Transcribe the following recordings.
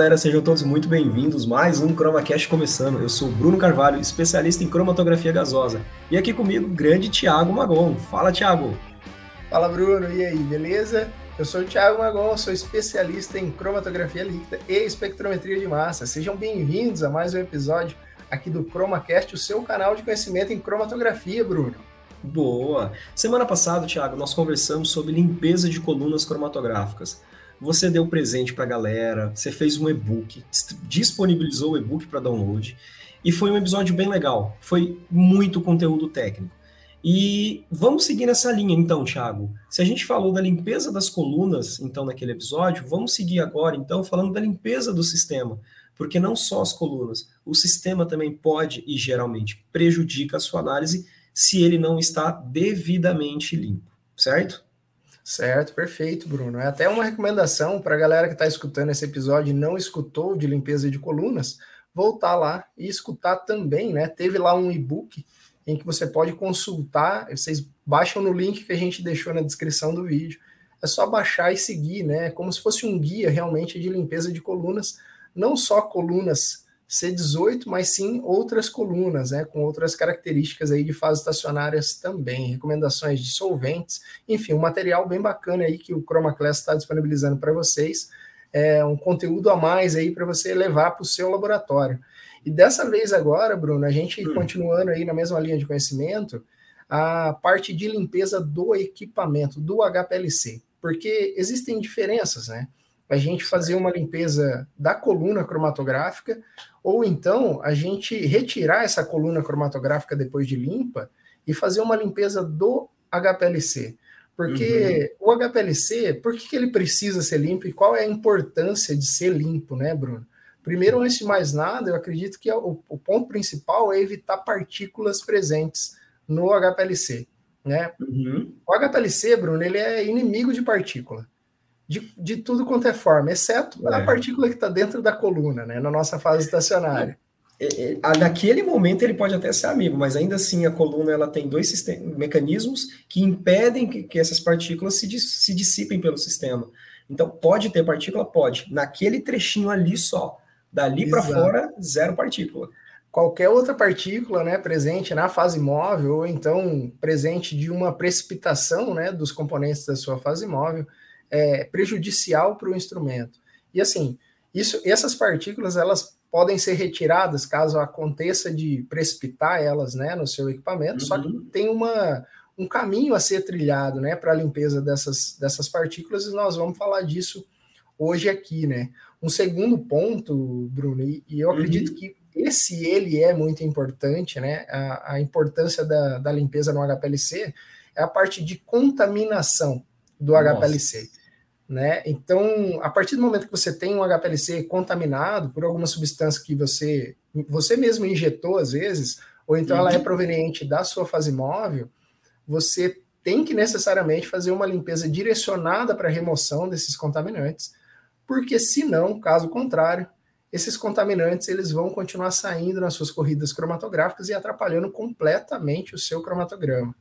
Galera, sejam todos muito bem-vindos. Mais um ChromaCast começando. Eu sou Bruno Carvalho, especialista em cromatografia gasosa. E aqui comigo, grande Thiago Magon. Fala, Thiago. Fala, Bruno. E aí, beleza? Eu sou o Thiago Magon, sou especialista em cromatografia líquida e espectrometria de massa. Sejam bem-vindos a mais um episódio aqui do ChromaCast, o seu canal de conhecimento em cromatografia, Bruno. Boa! Semana passada, Thiago, nós conversamos sobre limpeza de colunas cromatográficas você deu presente para a galera, você fez um e-book, disponibilizou o e-book para download, e foi um episódio bem legal. Foi muito conteúdo técnico. E vamos seguir nessa linha, então, Thiago. Se a gente falou da limpeza das colunas, então, naquele episódio, vamos seguir agora, então, falando da limpeza do sistema. Porque não só as colunas, o sistema também pode e geralmente prejudica a sua análise se ele não está devidamente limpo, certo? Certo, perfeito, Bruno. É até uma recomendação para a galera que está escutando esse episódio e não escutou de limpeza de colunas, voltar lá e escutar também, né? Teve lá um e-book em que você pode consultar, vocês baixam no link que a gente deixou na descrição do vídeo. É só baixar e seguir, né? Como se fosse um guia realmente de limpeza de colunas, não só colunas C18, mas sim outras colunas, né, com outras características aí de fases estacionárias também, recomendações de solventes, enfim, um material bem bacana aí que o Chroma Class está disponibilizando para vocês, é um conteúdo a mais aí para você levar para o seu laboratório. E dessa vez agora, Bruno, a gente hum. continuando aí na mesma linha de conhecimento, a parte de limpeza do equipamento, do HPLC, porque existem diferenças, né? a gente fazer uma limpeza da coluna cromatográfica, ou então a gente retirar essa coluna cromatográfica depois de limpa e fazer uma limpeza do HPLC. Porque uhum. o HPLC, por que, que ele precisa ser limpo e qual é a importância de ser limpo, né, Bruno? Primeiro, antes de mais nada, eu acredito que é o, o ponto principal é evitar partículas presentes no HPLC. Né? Uhum. O HPLC, Bruno, ele é inimigo de partícula de, de tudo quanto é forma, exceto é. a partícula que está dentro da coluna, né, na nossa fase estacionária. É, é, naquele momento ele pode até ser amigo, mas ainda assim a coluna ela tem dois sistemas, mecanismos que impedem que, que essas partículas se, se dissipem pelo sistema. Então pode ter partícula, pode. Naquele trechinho ali só, dali para fora zero partícula. Qualquer outra partícula, né, presente na fase móvel ou então presente de uma precipitação, né, dos componentes da sua fase móvel, é, prejudicial para o instrumento. E assim, isso, essas partículas elas podem ser retiradas caso aconteça de precipitar elas né, no seu equipamento, uhum. só que uhum. tem uma, um caminho a ser trilhado né, para a limpeza dessas, dessas partículas, e nós vamos falar disso hoje aqui. Né? Um segundo ponto, Bruno, e, e eu acredito uhum. que esse ele é muito importante, né? A, a importância da, da limpeza no HPLC é a parte de contaminação do Nossa. HPLC. Né? Então, a partir do momento que você tem um HPLC contaminado por alguma substância que você, você mesmo injetou às vezes, ou então ela é uhum. proveniente da sua fase móvel, você tem que necessariamente fazer uma limpeza direcionada para a remoção desses contaminantes, porque senão, caso contrário, esses contaminantes eles vão continuar saindo nas suas corridas cromatográficas e atrapalhando completamente o seu cromatograma.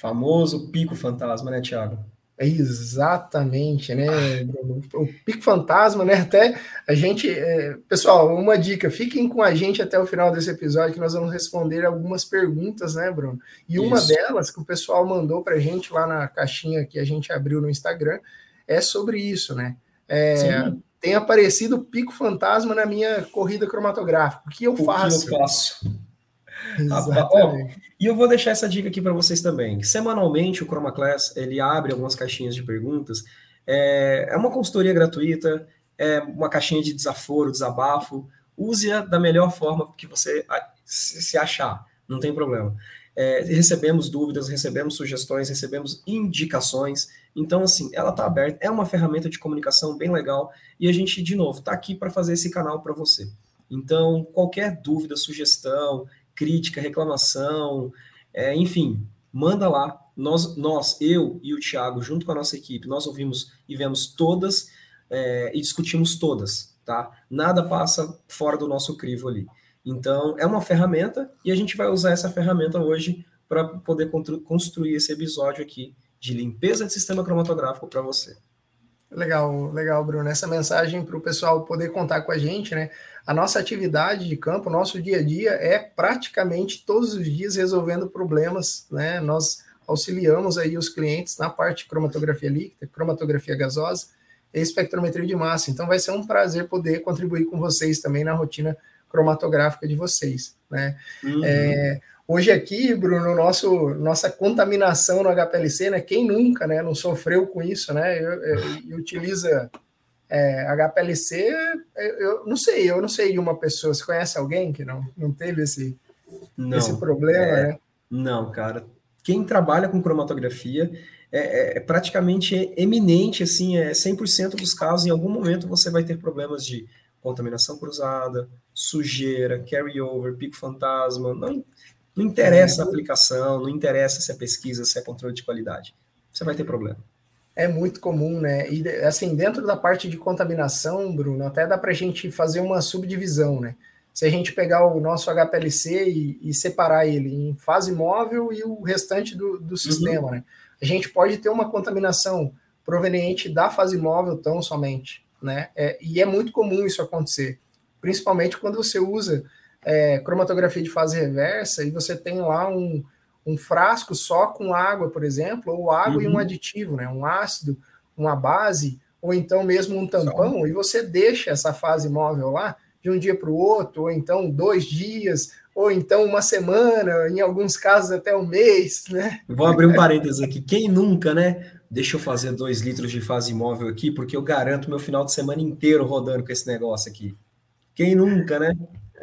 Famoso pico fantasma, né, Tiago? Exatamente, né? O Pico Fantasma, né? Até a gente. É, pessoal, uma dica: fiquem com a gente até o final desse episódio, que nós vamos responder algumas perguntas, né, Bruno? E uma isso. delas que o pessoal mandou para a gente lá na caixinha que a gente abriu no Instagram é sobre isso, né? É, tem aparecido o Pico Fantasma na minha corrida cromatográfica. O que eu o faço? Que eu faço? Exatamente. Oh, e eu vou deixar essa dica aqui para vocês também. Semanalmente, o Chroma Class ele abre algumas caixinhas de perguntas. É, é uma consultoria gratuita, é uma caixinha de desaforo, desabafo. Use-a da melhor forma que você se achar, não tem problema. É, recebemos dúvidas, recebemos sugestões, recebemos indicações. Então, assim, ela está aberta, é uma ferramenta de comunicação bem legal e a gente, de novo, está aqui para fazer esse canal para você. Então, qualquer dúvida, sugestão, crítica, reclamação, é, enfim, manda lá. Nós, nós, eu e o Thiago, junto com a nossa equipe, nós ouvimos e vemos todas é, e discutimos todas, tá? Nada passa fora do nosso crivo ali. Então, é uma ferramenta e a gente vai usar essa ferramenta hoje para poder construir esse episódio aqui de limpeza de sistema cromatográfico para você. Legal, legal, Bruno. Essa mensagem para o pessoal poder contar com a gente, né? A nossa atividade de campo, o nosso dia a dia é praticamente todos os dias resolvendo problemas, né? Nós auxiliamos aí os clientes na parte de cromatografia líquida, cromatografia gasosa e espectrometria de massa. Então vai ser um prazer poder contribuir com vocês também na rotina cromatográfica de vocês, né? Uhum. É, hoje aqui, Bruno, nosso, nossa contaminação no HPLC, né? Quem nunca, né? Não sofreu com isso, né? E utiliza é, HPLC, eu, eu, não sei, eu não sei de uma pessoa. Você conhece alguém que não, não teve esse, não, esse problema, é, né? Não, cara. Quem trabalha com cromatografia é, é, praticamente eminente, assim, é 100% dos casos, em algum momento você vai ter problemas de contaminação cruzada, sujeira, carry-over, pico fantasma, não, não interessa a aplicação, não interessa se é pesquisa, se é controle de qualidade, você vai ter problema. É muito comum, né? E assim, dentro da parte de contaminação, Bruno, até dá para a gente fazer uma subdivisão, né? Se a gente pegar o nosso HPLC e, e separar ele em fase móvel e o restante do, do sistema, uhum. né? A gente pode ter uma contaminação proveniente da fase móvel tão somente, né? É, e é muito comum isso acontecer, principalmente quando você usa é, cromatografia de fase reversa e você tem lá um, um frasco só com água, por exemplo, ou água uhum. e um uhum. aditivo, né? Um ácido, uma base, ou então mesmo um tampão, só. e você deixa essa fase móvel lá de um dia para o outro, ou então dois dias, ou então uma semana, em alguns casos até um mês, né? Vou abrir um parênteses aqui. Quem nunca, né? Deixa eu fazer dois litros de fase móvel aqui, porque eu garanto meu final de semana inteiro rodando com esse negócio aqui. Quem nunca, né?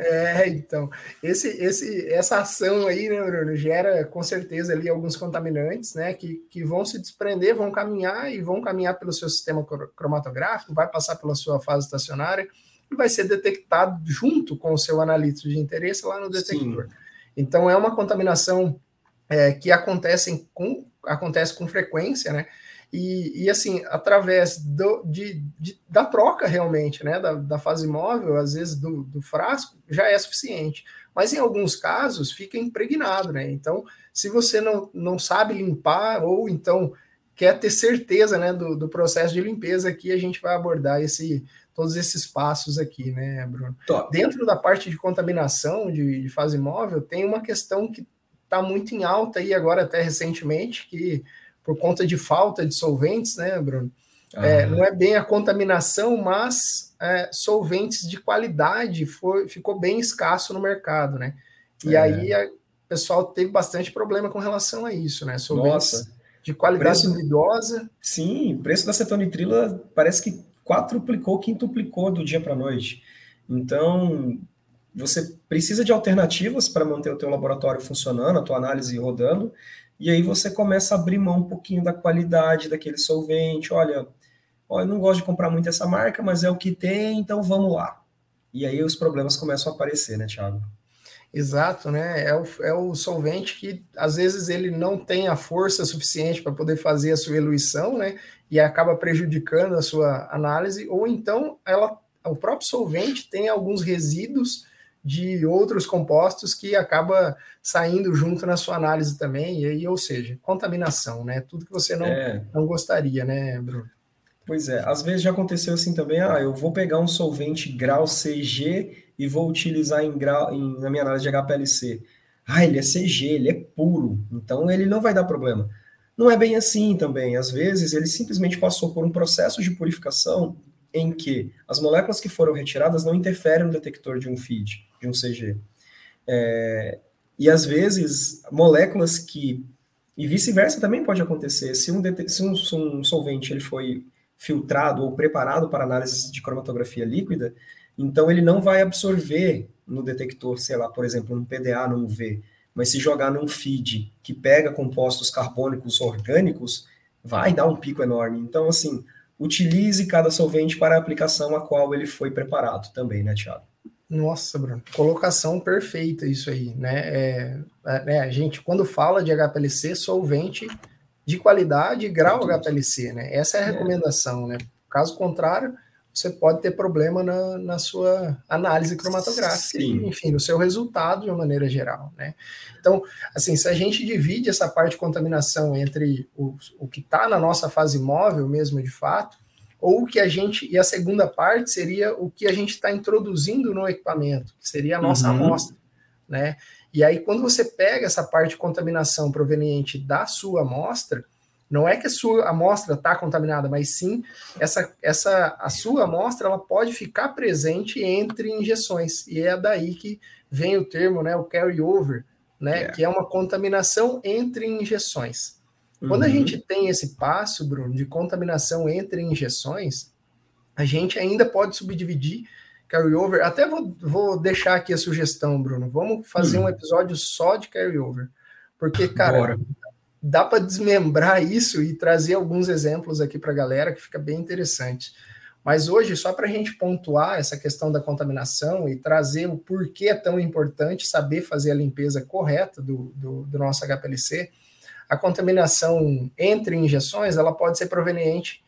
É, então, esse, esse, essa ação aí, né, Bruno, gera com certeza ali alguns contaminantes, né, que, que vão se desprender, vão caminhar e vão caminhar pelo seu sistema cromatográfico, vai passar pela sua fase estacionária e vai ser detectado junto com o seu analítico de interesse lá no detector. Sim. Então, é uma contaminação é, que acontece com, acontece com frequência, né, e, e assim, através do, de, de, da troca realmente, né, da, da fase móvel, às vezes do, do, frasco, já é suficiente. Mas em alguns casos fica impregnado, né? Então, se você não, não sabe limpar, ou então quer ter certeza né, do, do processo de limpeza aqui, a gente vai abordar esse, todos esses passos aqui, né, Bruno? Top. Dentro da parte de contaminação de, de fase móvel, tem uma questão que está muito em alta aí agora, até recentemente, que por conta de falta de solventes, né, Bruno? É, não é bem a contaminação, mas é, solventes de qualidade foi, ficou bem escasso no mercado, né? E é. aí o pessoal teve bastante problema com relação a isso, né? Solventes Nossa. de qualidade preço, duvidosa. Sim, o preço da cetonitrila parece que quadruplicou, quintuplicou do dia para a noite. Então, você precisa de alternativas para manter o teu laboratório funcionando, a tua análise rodando, e aí você começa a abrir mão um pouquinho da qualidade daquele solvente. Olha, ó, eu não gosto de comprar muito essa marca, mas é o que tem, então vamos lá. E aí os problemas começam a aparecer, né, Thiago? Exato, né? É o, é o solvente que às vezes ele não tem a força suficiente para poder fazer a sua eluição, né? E acaba prejudicando a sua análise, ou então ela, o próprio solvente tem alguns resíduos de outros compostos que acaba saindo junto na sua análise também, e aí, ou seja, contaminação, né? Tudo que você não, é. não gostaria, né, Bruno? Pois é, às vezes já aconteceu assim também, ah, eu vou pegar um solvente grau CG e vou utilizar em grau, em, na minha análise de HPLC. Ah, ele é CG, ele é puro, então ele não vai dar problema. Não é bem assim também. Às vezes ele simplesmente passou por um processo de purificação em que as moléculas que foram retiradas não interferem no detector de um feed de um CG. É, e às vezes, moléculas que. E vice-versa também pode acontecer. Se um, se um, se um solvente ele foi filtrado ou preparado para análise de cromatografia líquida, então ele não vai absorver no detector, sei lá, por exemplo, um PDA num V, mas se jogar num feed que pega compostos carbônicos orgânicos, vai dar um pico enorme. Então, assim, utilize cada solvente para a aplicação a qual ele foi preparado também, né, Thiago? Nossa, Bruno, colocação perfeita isso aí, né? É, é, né, a gente, quando fala de HPLC, solvente de qualidade, grau HPLC, né? Essa é a é. recomendação, né? Caso contrário, você pode ter problema na, na sua análise cromatográfica, Sim. enfim, no seu resultado de uma maneira geral, né? Então, assim, se a gente divide essa parte de contaminação entre o, o que está na nossa fase móvel mesmo, de fato, ou o que a gente, e a segunda parte seria o que a gente está introduzindo no equipamento, que seria a nossa uhum. amostra, né? E aí, quando você pega essa parte de contaminação proveniente da sua amostra, não é que a sua amostra está contaminada, mas sim essa, essa a sua amostra ela pode ficar presente entre injeções. E é daí que vem o termo, né, o carry over, né, yeah. que é uma contaminação entre injeções. Quando a uhum. gente tem esse passo, Bruno, de contaminação entre injeções, a gente ainda pode subdividir carryover. Até vou, vou deixar aqui a sugestão, Bruno. Vamos fazer uhum. um episódio só de carryover. Porque, cara, Bora. Dá para desmembrar isso e trazer alguns exemplos aqui para a galera que fica bem interessante. Mas hoje, só para a gente pontuar essa questão da contaminação e trazer o porquê é tão importante saber fazer a limpeza correta do, do, do nosso HPLC, a contaminação entre injeções ela pode ser proveniente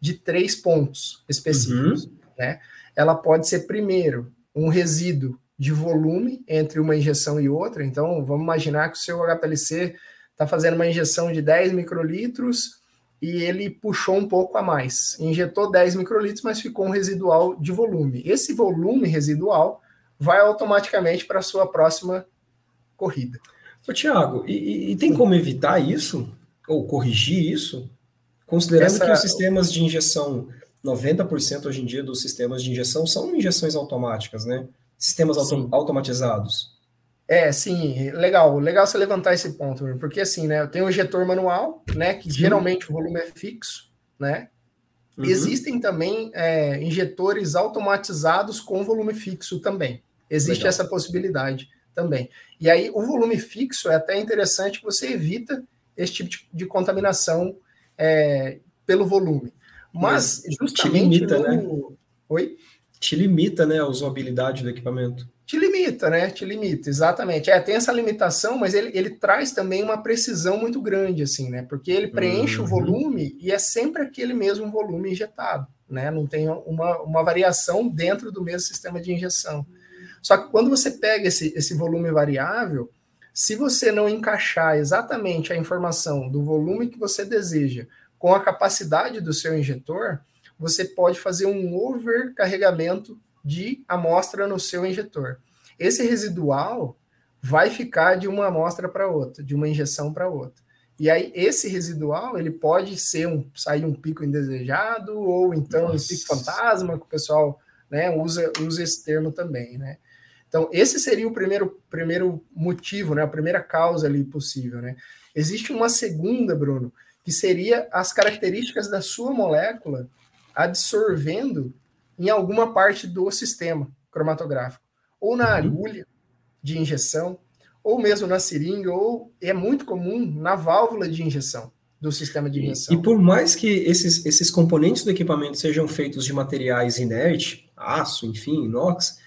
de três pontos específicos, uhum. né? Ela pode ser primeiro um resíduo de volume entre uma injeção e outra. Então, vamos imaginar que o seu HPLC está fazendo uma injeção de 10 microlitros e ele puxou um pouco a mais. Injetou 10 microlitros, mas ficou um residual de volume. Esse volume residual vai automaticamente para a sua próxima corrida. Ô, Tiago, e, e, tem como evitar isso? Ou corrigir isso? Considerando Essa... que os sistemas de injeção, 90% hoje em dia dos sistemas de injeção são injeções automáticas, né? Sistemas auto automatizados. É, sim, legal. Legal você levantar esse ponto, porque assim, né? Eu tenho o injetor manual, né? Que sim. geralmente o volume é fixo, né? Uhum. Existem também é, injetores automatizados com volume fixo também. Existe legal. essa possibilidade também. E aí, o volume fixo é até interessante você evita esse tipo de, de contaminação é, pelo volume. Mas, Mas justamente. Te limita, no... né? Oi? Te limita, né, a usabilidade do equipamento. Te limita, né? Te limita, exatamente. É, tem essa limitação, mas ele, ele traz também uma precisão muito grande, assim, né? Porque ele preenche uhum. o volume e é sempre aquele mesmo volume injetado, né? Não tem uma, uma variação dentro do mesmo sistema de injeção. Só que quando você pega esse, esse volume variável, se você não encaixar exatamente a informação do volume que você deseja com a capacidade do seu injetor, você pode fazer um overcarregamento de amostra no seu injetor. Esse residual vai ficar de uma amostra para outra, de uma injeção para outra. E aí esse residual ele pode ser um sair um pico indesejado ou então Nossa. um pico fantasma que o pessoal né, usa usa esse termo também, né? Então, esse seria o primeiro, primeiro motivo, né, a primeira causa ali possível. Né? Existe uma segunda, Bruno, que seria as características da sua molécula absorvendo em alguma parte do sistema cromatográfico, ou na uhum. agulha de injeção, ou mesmo na seringa, ou é muito comum na válvula de injeção do sistema de injeção. E, e por mais que esses, esses componentes do equipamento sejam feitos de materiais inertes, aço, enfim, inox,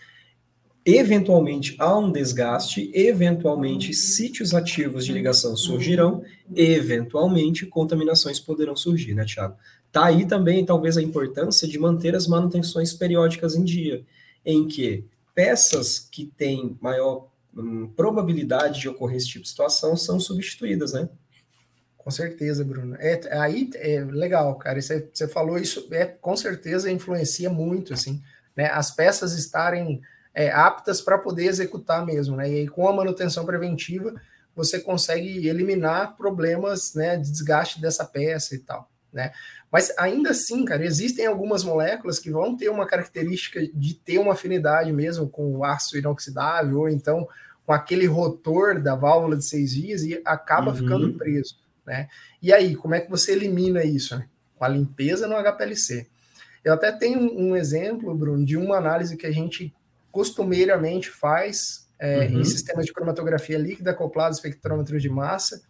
eventualmente há um desgaste, eventualmente sítios ativos de ligação surgirão, eventualmente contaminações poderão surgir, né, Tiago? Tá aí também talvez a importância de manter as manutenções periódicas em dia, em que peças que têm maior hum, probabilidade de ocorrer esse tipo de situação são substituídas, né? Com certeza, Bruno. É, aí é legal, cara. Você, você falou isso, é, com certeza influencia muito, assim, né? As peças estarem é, aptas para poder executar mesmo, né? E aí, com a manutenção preventiva, você consegue eliminar problemas né, de desgaste dessa peça e tal, né? Mas ainda assim, cara, existem algumas moléculas que vão ter uma característica de ter uma afinidade mesmo com o aço inoxidável, ou então com aquele rotor da válvula de seis vias e acaba uhum. ficando preso, né? E aí, como é que você elimina isso? Né? Com a limpeza no HPLC. Eu até tenho um exemplo, Bruno, de uma análise que a gente costumeiramente faz é, uhum. em sistemas de cromatografia líquida acoplado a espectrômetro de massa,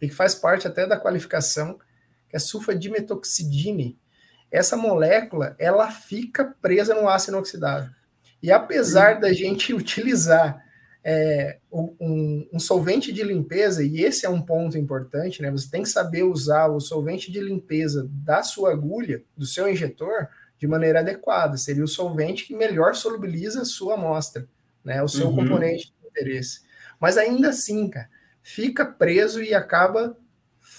e que faz parte até da qualificação, que é sulfadimetoxidine. Essa molécula, ela fica presa no aço inoxidável. E apesar da gente utilizar é, um, um, solvente de limpeza, e esse é um ponto importante, né? Você tem que saber usar o solvente de limpeza da sua agulha, do seu injetor, de maneira adequada. Seria o solvente que melhor solubiliza a sua amostra, né? O seu uhum. componente de interesse. Mas ainda assim, cara, fica preso e acaba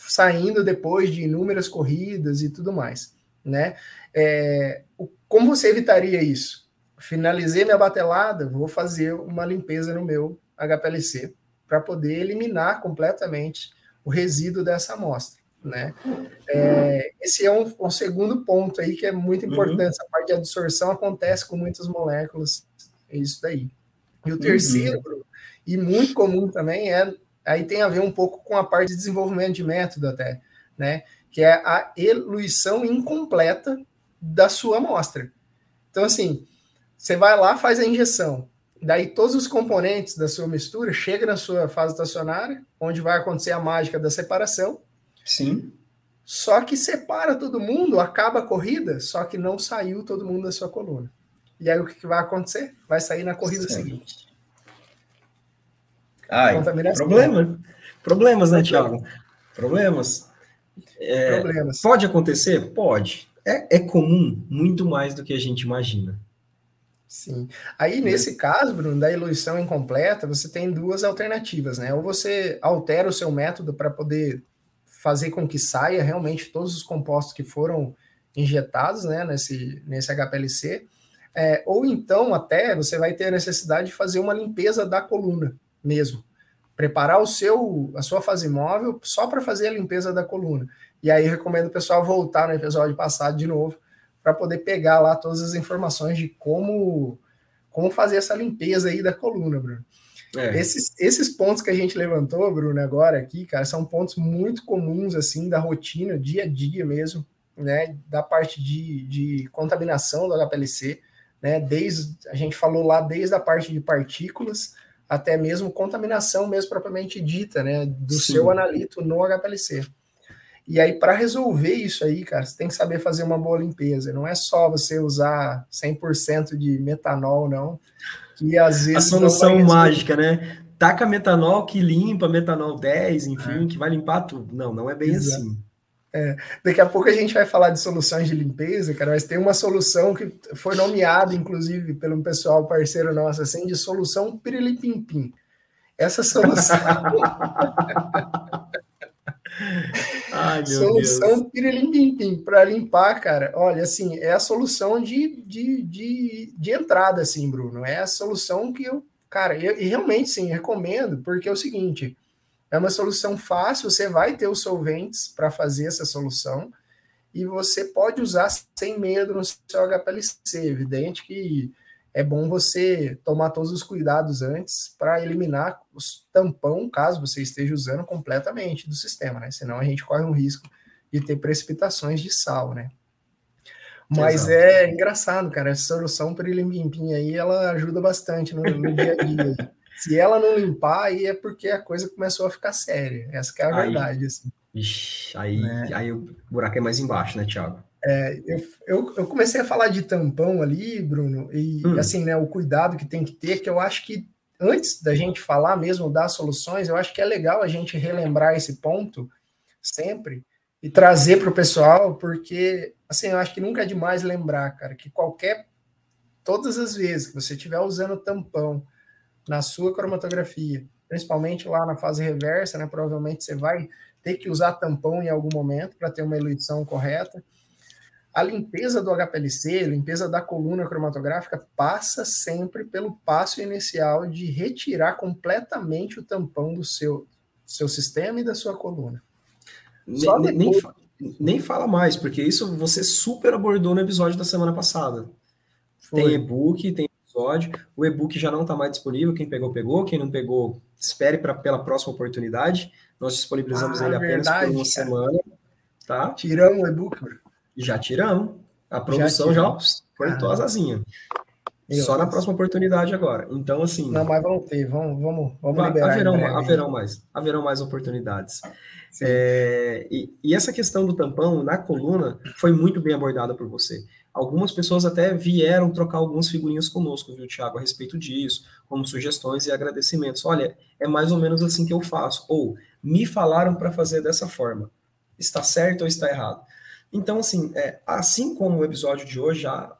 saindo depois de inúmeras corridas e tudo mais. né? É, como você evitaria isso? Finalizei minha batelada, vou fazer uma limpeza no meu HPLC para poder eliminar completamente o resíduo dessa amostra, né? É, esse é um, um, segundo ponto aí que é muito uhum. importante. Uhum. Essa parte de absorção acontece com muitas moléculas, é isso daí. E o uhum. terceiro, uhum. e muito comum também, é aí tem a ver um pouco com a parte de desenvolvimento de método até, né? Que é a eluição incompleta da sua amostra. Então, assim, você vai lá, faz a injeção. Daí todos os componentes da sua mistura chegam na sua fase estacionária, onde vai acontecer a mágica da separação. Sim. Só que separa todo mundo, acaba a corrida, só que não saiu todo mundo da sua coluna. E aí o que vai acontecer? Vai sair na corrida Sim. seguinte. Ai, problema. Problemas, né, Tiago? Problemas. É, Problemas. Pode acontecer? Pode. É, é comum muito mais do que a gente imagina. Sim. Aí, nesse caso, Bruno, da eluição incompleta, você tem duas alternativas, né? Ou você altera o seu método para poder fazer com que saia realmente todos os compostos que foram injetados né, nesse, nesse HPLC, é, ou então até você vai ter a necessidade de fazer uma limpeza da coluna mesmo. Preparar o seu, a sua fase móvel só para fazer a limpeza da coluna. E aí recomendo o pessoal voltar no episódio passado de novo para poder pegar lá todas as informações de como, como fazer essa limpeza aí da coluna, Bruno. É. Esses, esses pontos que a gente levantou, Bruno, agora aqui, cara, são pontos muito comuns, assim, da rotina, dia a dia mesmo, né, da parte de, de contaminação do HPLC, né, desde, a gente falou lá desde a parte de partículas até mesmo contaminação mesmo propriamente dita, né, do Sim. seu analito no HPLC. E aí, para resolver isso aí, cara, você tem que saber fazer uma boa limpeza. Não é só você usar 100% de metanol, não. Que às vezes. A solução mágica, né? Taca metanol que limpa, metanol 10, enfim, é. que vai limpar tudo. Não, não é bem Exato. assim. É, daqui a pouco a gente vai falar de soluções de limpeza, cara, mas tem uma solução que foi nomeada, inclusive, pelo pessoal parceiro nosso, assim, de solução pirilipimpim. Essa solução. Ai, solução pirilim para limpar, cara. Olha, assim, é a solução de, de, de, de, entrada, assim, Bruno. É a solução que eu, cara, eu, e realmente, sim, recomendo, porque é o seguinte: é uma solução fácil, você vai ter os solventes para fazer essa solução e você pode usar sem medo no seu HPLC. Evidente que é bom você tomar todos os cuidados antes para eliminar os tampão, caso você esteja usando completamente do sistema, né? Senão a gente corre um risco de ter precipitações de sal, né? Mas Exato. é engraçado, cara. Essa solução para ele limpinho aí, ela ajuda bastante no, no dia a dia. Se ela não limpar, aí é porque a coisa começou a ficar séria. Essa é a aí, verdade, assim. Ixi, aí, né? aí o buraco é mais embaixo, né, Thiago? É, eu, eu, eu, comecei a falar de tampão ali, Bruno, e hum. assim, né, o cuidado que tem que ter, que eu acho que antes da gente falar mesmo das soluções, eu acho que é legal a gente relembrar esse ponto sempre e trazer para o pessoal, porque assim, eu acho que nunca é demais lembrar, cara, que qualquer todas as vezes que você estiver usando tampão na sua cromatografia, principalmente lá na fase reversa, né, provavelmente você vai ter que usar tampão em algum momento para ter uma eluição correta a limpeza do HPLC, a limpeza da coluna cromatográfica, passa sempre pelo passo inicial de retirar completamente o tampão do seu, seu sistema e da sua coluna. Só nem, depois... nem, nem fala mais, porque isso você super abordou no episódio da semana passada. Foi. Tem e-book, tem episódio. O e-book já não está mais disponível. Quem pegou, pegou. Quem não pegou, espere pra, pela próxima oportunidade. Nós disponibilizamos ah, ele apenas verdade, por uma cara. semana. Tá? Tiramos o e-book, já tiramos. A produção já, já cortou. Só na próxima oportunidade agora. Então, assim. Não, mas vamos ter, vamos, vamos, vamos liberar. Haverão, haverão mais, haverão mais oportunidades. É, e, e, essa questão do tampão na coluna foi muito bem abordada por você. Algumas pessoas até vieram trocar alguns figurinhos conosco, viu, Tiago, a respeito disso, como sugestões e agradecimentos. Olha, é mais ou menos assim que eu faço. Ou me falaram para fazer dessa forma. Está certo ou está errado? Então, assim, é, assim como o episódio de hoje, já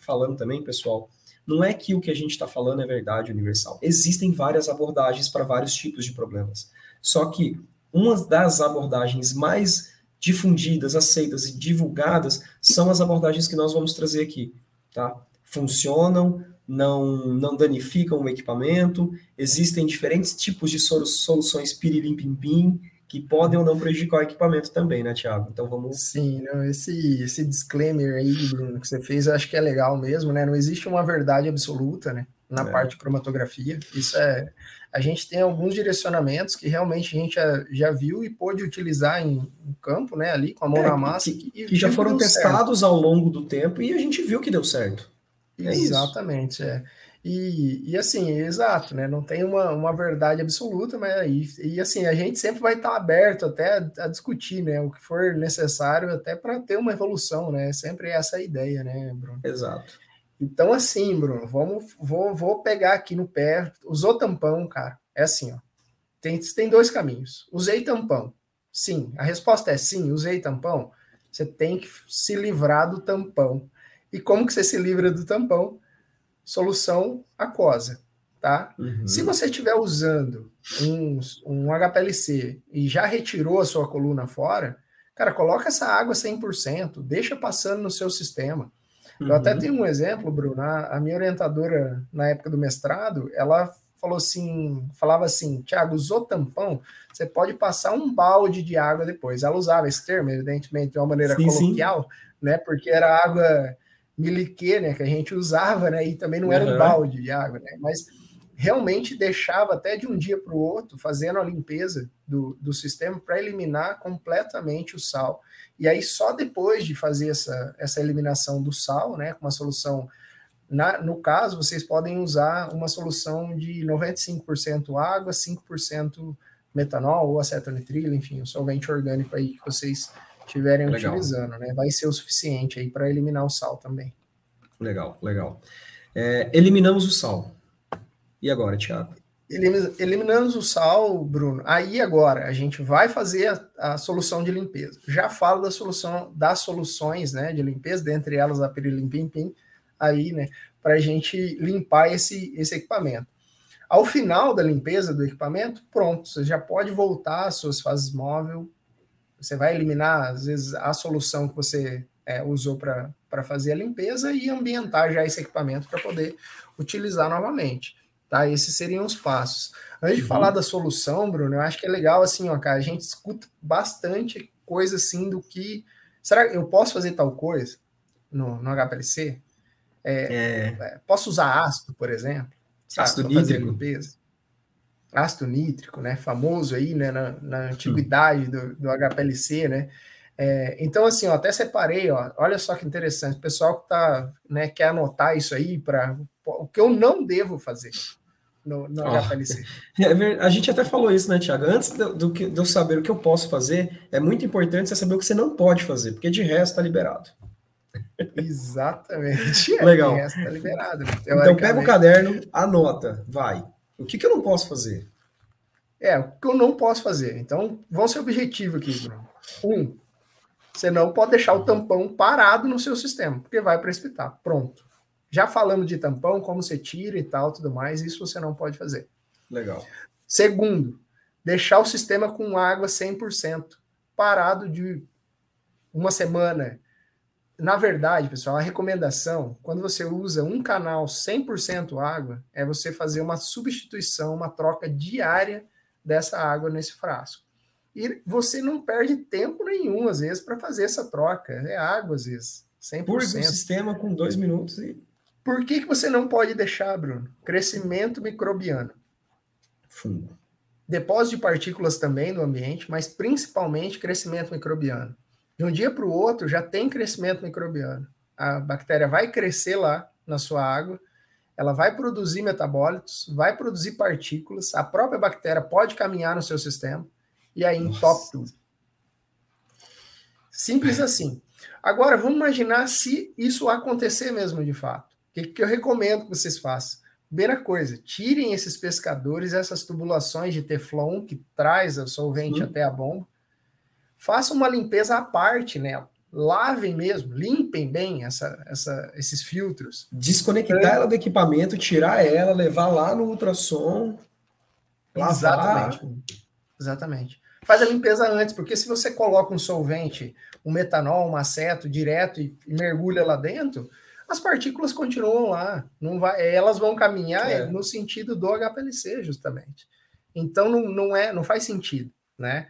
falando também, pessoal, não é que o que a gente está falando é verdade universal. Existem várias abordagens para vários tipos de problemas. Só que uma das abordagens mais difundidas, aceitas e divulgadas são as abordagens que nós vamos trazer aqui, tá? Funcionam, não, não danificam o equipamento, existem diferentes tipos de soluções pirilim-pim-pim, que podem ou não prejudicar o equipamento também, né, Tiago? Então vamos. Sim, não, esse, esse disclaimer aí, Bruno, que você fez, eu acho que é legal mesmo, né? Não existe uma verdade absoluta, né? Na é. parte de cromatografia. Isso é. A gente tem alguns direcionamentos que realmente a gente já, já viu e pôde utilizar em, em campo, né? Ali com a mão é, na massa. Que, que, que já foram testados certo. ao longo do tempo e a gente viu que deu certo. É Exatamente, isso. é. E, e assim, exato, né? Não tem uma, uma verdade absoluta, mas e, e assim, a gente sempre vai estar aberto até a, a discutir, né? O que for necessário até para ter uma evolução, né? Sempre essa a ideia, né, Bruno? Exato. Então, assim, Bruno, vamos, vou, vou pegar aqui no pé. Usou tampão, cara. É assim, ó. Tem, tem dois caminhos. Usei tampão. Sim. A resposta é sim, usei tampão. Você tem que se livrar do tampão. E como que você se livra do tampão? Solução aquosa, tá? Uhum. Se você estiver usando um, um HPLC e já retirou a sua coluna fora, cara, coloca essa água 100%, deixa passando no seu sistema. Uhum. Eu até uhum. tenho um exemplo, Bruno, a, a minha orientadora na época do mestrado, ela falou assim, falava assim, Tiago, usou tampão, você pode passar um balde de água depois. Ela usava esse termo, evidentemente, de uma maneira sim, coloquial, sim. né? Porque era água miliquê, né, que a gente usava, né, e também não era uhum. um balde de água, né, mas realmente deixava até de um dia para o outro, fazendo a limpeza do, do sistema para eliminar completamente o sal. E aí, só depois de fazer essa, essa eliminação do sal, né, com uma solução, na, no caso, vocês podem usar uma solução de 95% água, 5% metanol ou acetonitrilo, enfim, o solvente orgânico aí que vocês estiverem utilizando, né? Vai ser o suficiente aí para eliminar o sal também. Legal, legal. É, eliminamos o sal. E agora, Tiago? Eliminamos o sal, Bruno. Aí agora a gente vai fazer a, a, solução de limpeza. Já falo da solução das soluções, né, de limpeza, dentre elas a Pirilim aí, né, para a gente limpar esse, esse equipamento. Ao final da limpeza do equipamento, pronto, você já pode voltar às suas fases móvel, você vai eliminar, às vezes, a solução que você é, usou para fazer a limpeza e ambientar já esse equipamento para poder utilizar novamente. Tá? Esses seriam os passos. Antes uhum. de falar da solução, Bruno, eu acho que é legal assim, ó, cara, a gente escuta bastante coisa assim do que. Será que eu posso fazer tal coisa no, no HPLC? É, é. é. Posso usar ácido, por exemplo? Ácido nítrico. Ácido nítrico, né, famoso aí, né, na, na antiguidade do, do, HPLC, né, é, então assim, ó, até separei, ó, olha só que interessante, o pessoal que tá, né, quer anotar isso aí para o que eu não devo fazer no, no oh, HPLC. É, a gente até falou isso, né, Tiago? Antes do, do, de eu saber o que eu posso fazer, é muito importante você saber o que você não pode fazer, porque de resto está liberado. Exatamente. É, Legal. De resto está liberado. Então pega o caderno, anota, vai. O que, que eu não posso fazer? É, o que eu não posso fazer. Então, vamos ser objetivo aqui, Bruno. Um, você não pode deixar o tampão parado no seu sistema, porque vai precipitar. Pronto. Já falando de tampão, como você tira e tal, tudo mais, isso você não pode fazer. Legal. Segundo, deixar o sistema com água 100%, parado de uma semana, na verdade, pessoal, a recomendação, quando você usa um canal 100% água, é você fazer uma substituição, uma troca diária dessa água nesse frasco. E você não perde tempo nenhum, às vezes, para fazer essa troca. É água, às vezes. 100%. Purga o sistema com dois minutos e. Por que, que você não pode deixar, Bruno? Crescimento microbiano. Fungo. Depósito de partículas também no ambiente, mas principalmente crescimento microbiano de um dia para o outro já tem crescimento microbiano. A bactéria vai crescer lá na sua água, ela vai produzir metabólitos, vai produzir partículas, a própria bactéria pode caminhar no seu sistema e aí entope tudo. Simples assim. Agora, vamos imaginar se isso acontecer mesmo de fato. O que, que eu recomendo que vocês façam? Primeira coisa, tirem esses pescadores, essas tubulações de teflon que traz o solvente hum. até a bomba, façam uma limpeza à parte nela. Lavem mesmo, limpem bem essa, essa, esses filtros. Desconectar é. ela do equipamento, tirar ela, levar lá no ultrassom. Exatamente. Exatamente. Faz a limpeza antes, porque se você coloca um solvente, um metanol, um aceto direto e, e mergulha lá dentro, as partículas continuam lá, não vai, elas vão caminhar é. no sentido do HPLC, justamente. Então não, não é, não faz sentido, né?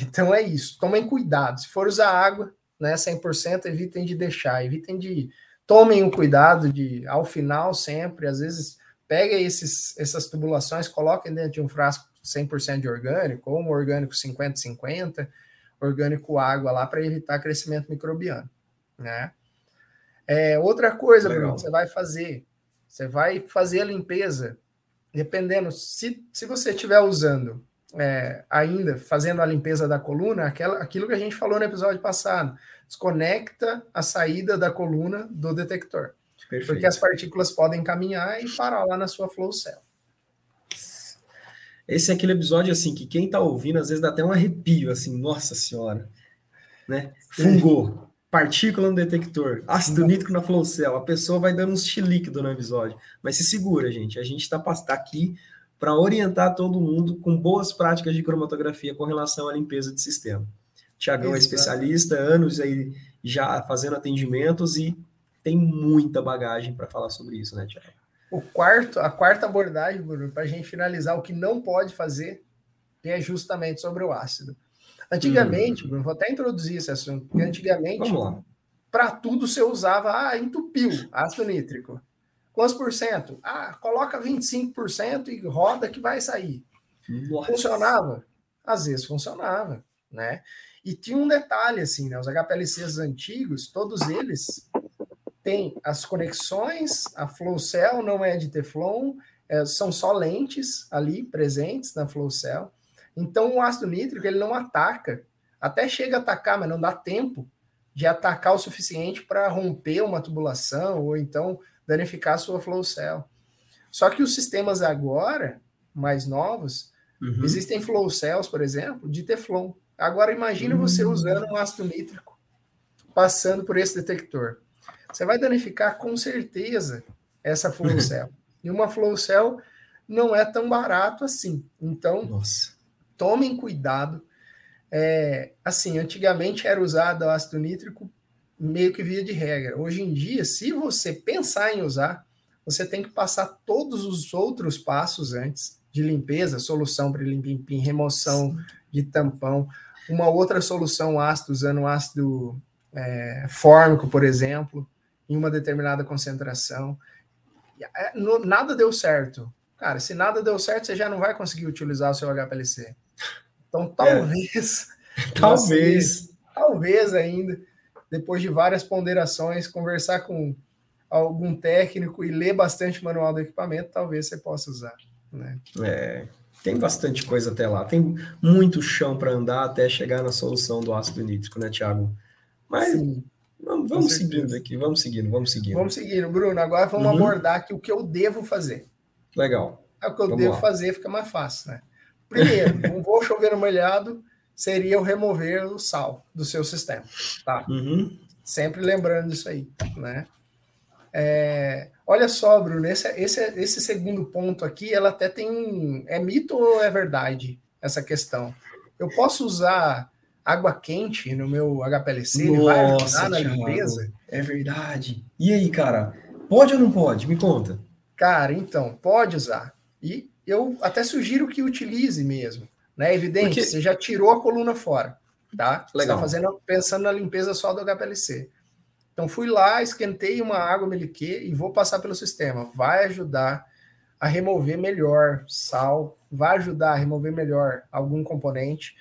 Então é isso. Tomem cuidado. Se for usar água, né, 100%, evitem de deixar, evitem de tomem o cuidado de ao final sempre, às vezes pega esses, essas tubulações, coloquem dentro de um frasco 100% de orgânico, ou um orgânico 50-50, orgânico água lá para evitar crescimento microbiano, né? É, outra coisa, Legal. Bruno, você vai fazer, você vai fazer a limpeza, dependendo, se, se você estiver usando é, ainda, fazendo a limpeza da coluna, aquela, aquilo que a gente falou no episódio passado, desconecta a saída da coluna do detector. Perfeito. Porque as partículas podem caminhar e parar lá na sua flow cell. Esse é aquele episódio assim que quem tá ouvindo às vezes dá até um arrepio assim, nossa senhora, né? Fungou, partícula no detector, ácido nítrico na flow cell, a pessoa vai dando uns chilique no episódio, mas se segura, gente, a gente tá, tá aqui para orientar todo mundo com boas práticas de cromatografia com relação à limpeza de sistema. Tiagão é especialista, anos aí já fazendo atendimentos e tem muita bagagem para falar sobre isso, né, Tiago? O quarto, a quarta abordagem, Bruno, para a gente finalizar o que não pode fazer, é justamente sobre o ácido. Antigamente, hum. Bruno, vou até introduzir esse assunto, porque antigamente, para tudo você usava, ah, entupiu, ácido nítrico. Quantos por cento? Ah, coloca 25% e roda que vai sair. Nossa. Funcionava? Às vezes funcionava, né? E tinha um detalhe, assim, né? Os HPLCs antigos, todos eles tem as conexões, a flow cell não é de Teflon, é, são só lentes ali presentes na flow cell. Então o ácido nítrico ele não ataca, até chega a atacar, mas não dá tempo de atacar o suficiente para romper uma tubulação ou então danificar a sua flow cell. Só que os sistemas agora, mais novos, uhum. existem flow cells, por exemplo, de Teflon. Agora imagine uhum. você usando um ácido nítrico passando por esse detector você vai danificar com certeza essa flow cell. e uma flow cell não é tão barato assim. Então, Nossa. tomem cuidado. É, assim, antigamente era usado ácido nítrico meio que via de regra. Hoje em dia, se você pensar em usar, você tem que passar todos os outros passos antes de limpeza, solução para limpim, remoção Sim. de tampão, uma outra solução ácido usando ácido é, fórmico, por exemplo, em uma determinada concentração. É, nada deu certo. Cara, se nada deu certo, você já não vai conseguir utilizar o seu HPLC. Então, talvez. É. talvez. talvez ainda, depois de várias ponderações, conversar com algum técnico e ler bastante manual do equipamento, talvez você possa usar. Né? É, tem bastante coisa até lá. Tem muito chão para andar até chegar na solução do ácido nítrico, né, Tiago? Mas Sim. Vamos, vamos seguindo aqui, vamos seguindo, vamos seguindo. Vamos seguindo, Bruno. Agora vamos uhum. abordar aqui o que eu devo fazer. Legal. É o que eu vamos devo lá. fazer, fica mais fácil, né? Primeiro, um vou chover molhado seria o remover o sal do seu sistema, tá? Uhum. Sempre lembrando disso aí, né? É, olha só, Bruno, esse, esse, esse segundo ponto aqui, ela até tem um. É mito ou é verdade essa questão? Eu posso usar água quente no meu HPLC, Nossa, ele vai ajudar na limpeza. É verdade. E aí, cara, pode ou não pode? Me conta. Cara, então, pode usar. E eu até sugiro que utilize mesmo. Né? Evidente, Porque... você já tirou a coluna fora, tá? Legal. Você tá fazendo, pensando na limpeza só do HPLC. Então, fui lá, esquentei uma água meliquê e vou passar pelo sistema. Vai ajudar a remover melhor sal, vai ajudar a remover melhor algum componente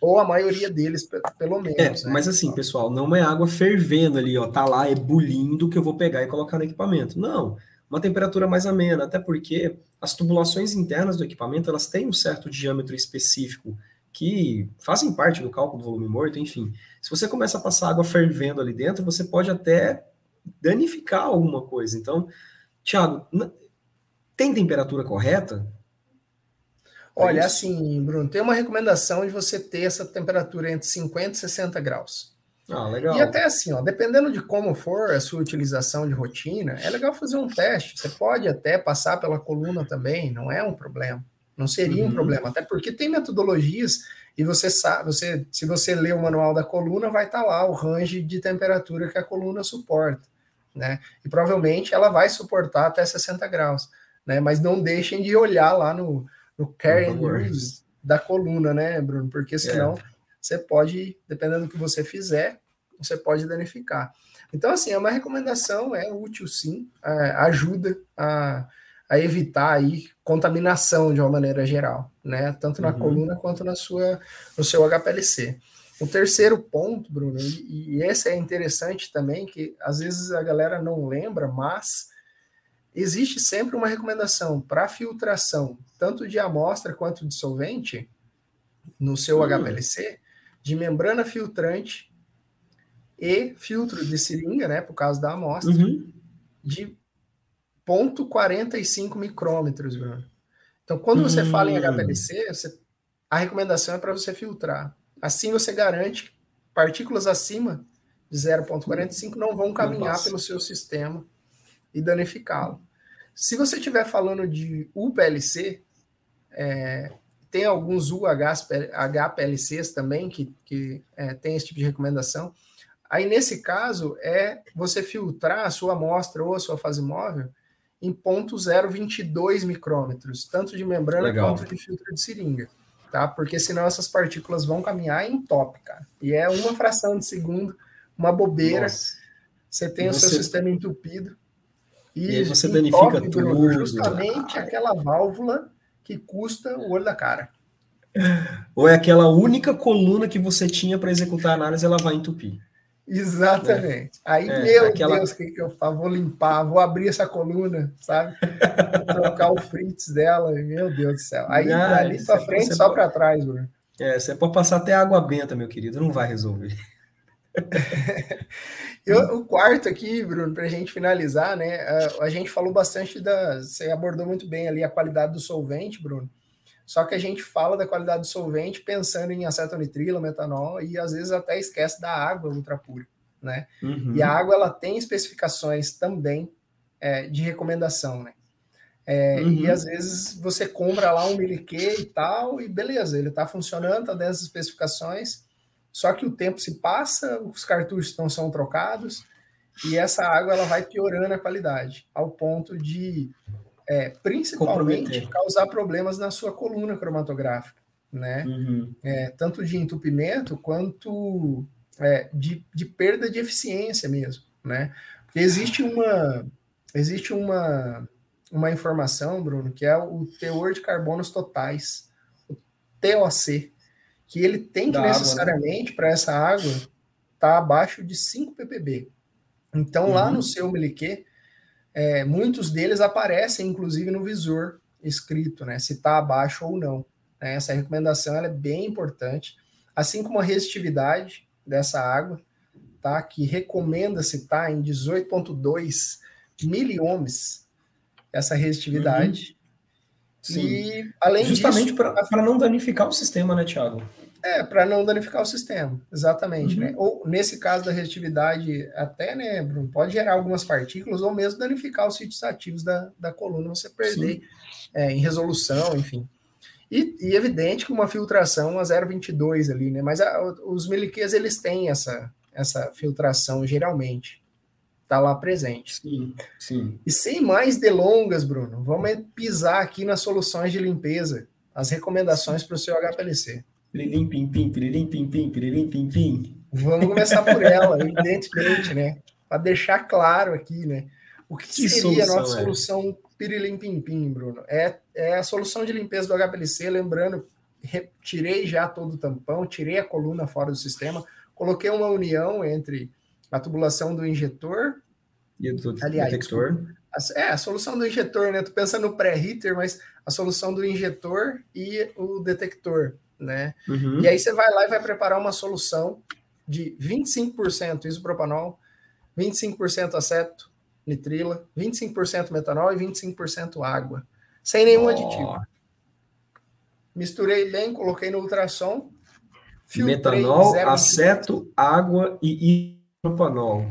ou a maioria deles, pelo menos. É, né? Mas assim, pessoal, não é água fervendo ali, ó, tá lá ebulindo que eu vou pegar e colocar no equipamento. Não, uma temperatura mais amena, até porque as tubulações internas do equipamento, elas têm um certo diâmetro específico que fazem parte do cálculo do volume morto, enfim. Se você começa a passar água fervendo ali dentro, você pode até danificar alguma coisa. Então, Thiago, tem temperatura correta? Olha, é assim, Bruno, tem uma recomendação de você ter essa temperatura entre 50 e 60 graus. Ah, legal. E até assim, ó, dependendo de como for a sua utilização de rotina, é legal fazer um teste. Você pode até passar pela coluna também, não é um problema. Não seria uhum. um problema, até porque tem metodologias e você sabe, você, se você ler o manual da coluna, vai estar tá lá o range de temperatura que a coluna suporta, né? E provavelmente ela vai suportar até 60 graus, né? Mas não deixem de olhar lá no, no care da coluna, né, Bruno? Porque senão é. você pode, dependendo do que você fizer, você pode danificar. Então, assim, é uma recomendação, é útil sim, é, ajuda a, a evitar aí contaminação de uma maneira geral, né? Tanto na uhum. coluna quanto na sua, no seu HPLC. O terceiro ponto, Bruno, e, e esse é interessante também, que às vezes a galera não lembra, mas existe sempre uma recomendação para filtração, tanto de amostra quanto de solvente, no seu uhum. HPLC, de membrana filtrante e filtro de seringa, né, por causa da amostra, uhum. de 0,45 micrômetros, Bruno. Então, quando você uhum. fala em HPLC, você, a recomendação é para você filtrar. Assim você garante que partículas acima de 0,45 não vão caminhar Nossa. pelo seu sistema e danificá-lo. Se você estiver falando de UPLC, é, tem alguns UHPLCs também que, que é, tem esse tipo de recomendação. Aí, nesse caso, é você filtrar a sua amostra ou a sua fase móvel em ponto 0,22 micrômetros, tanto de membrana Legal. quanto de filtro de seringa, tá? Porque senão essas partículas vão caminhar em top, cara. E é uma fração de segundo, uma bobeira. Nossa. Você tem você... o seu sistema entupido. E, e você danifica tudo. Justamente aquela válvula que custa o olho da cara. Ou é aquela única coluna que você tinha para executar a análise, ela vai entupir. Exatamente. É. Aí, é, meu aquela... Deus, o que, que eu faço? Vou limpar, vou abrir essa coluna, sabe? trocar o fritz dela, meu Deus do céu. Aí, ah, ali para frente, só para trás, Bruno. É, você pode passar até água benta, meu querido, não vai resolver. eu, o quarto aqui, Bruno, para a gente finalizar, né? A, a gente falou bastante da. Você abordou muito bem ali a qualidade do solvente, Bruno. Só que a gente fala da qualidade do solvente pensando em acetonitrilo, metanol e às vezes até esquece da água ultra pura, né? Uhum. E a água ela tem especificações também é, de recomendação, né? É, uhum. E às vezes você compra lá um miliquê e tal, e beleza, ele está funcionando, tá dentro das especificações, só que o tempo se passa, os cartuchos não são trocados, e essa água ela vai piorando a qualidade, ao ponto de é, principalmente causar problemas na sua coluna cromatográfica, né? Uhum. É, tanto de entupimento quanto é, de, de, perda de eficiência mesmo, né? Porque existe uma existe uma uma informação, Bruno, que é o teor de carbonos totais, o TOC, que ele tem que da necessariamente né? para essa água estar tá abaixo de 5 ppb. Então, uhum. lá no seu miliquê, é, muitos deles aparecem, inclusive, no visor escrito, né? Se está abaixo ou não. Né? Essa recomendação é bem importante, assim como a resistividade dessa água, tá? Que recomenda-se estar tá em 18,2 miliohms essa resistividade. Uhum. E além Justamente para não danificar o sistema, né, Thiago? É, para não danificar o sistema, exatamente, uhum. né? Ou nesse caso da resistividade, até, né, Bruno, pode gerar algumas partículas ou mesmo danificar os sítios ativos da, da coluna, você perder é, em resolução, enfim. E, e, evidente que uma filtração a 0,22 ali, né? Mas a, os miliquês, eles têm essa, essa filtração geralmente. Tá lá presente. Sim, sim. E sem mais delongas, Bruno, vamos pisar aqui nas soluções de limpeza, as recomendações para o seu HPLC. Pirilim, pim, pim, pirilim, pim, pim, pirilim, pim, pim. Vamos começar por ela, evidentemente, né? Para deixar claro aqui, né? O que, que seria a nossa é? solução pirilim, pim, pim, Bruno? É, é a solução de limpeza do HPLC, lembrando, tirei já todo o tampão, tirei a coluna fora do sistema, coloquei uma união entre a tubulação do injetor e do aliás, detector. A, é, a solução do injetor, né? Tô pensando no pré-hitter, mas a solução do injetor e o detector né? Uhum. E aí você vai lá e vai preparar uma solução de 25% isopropanol, 25% aceto, nitrila, 25% metanol e 25% água, sem nenhum oh. aditivo. Misturei bem, coloquei no ultrassom. Metanol, aceto, água e isopropanol.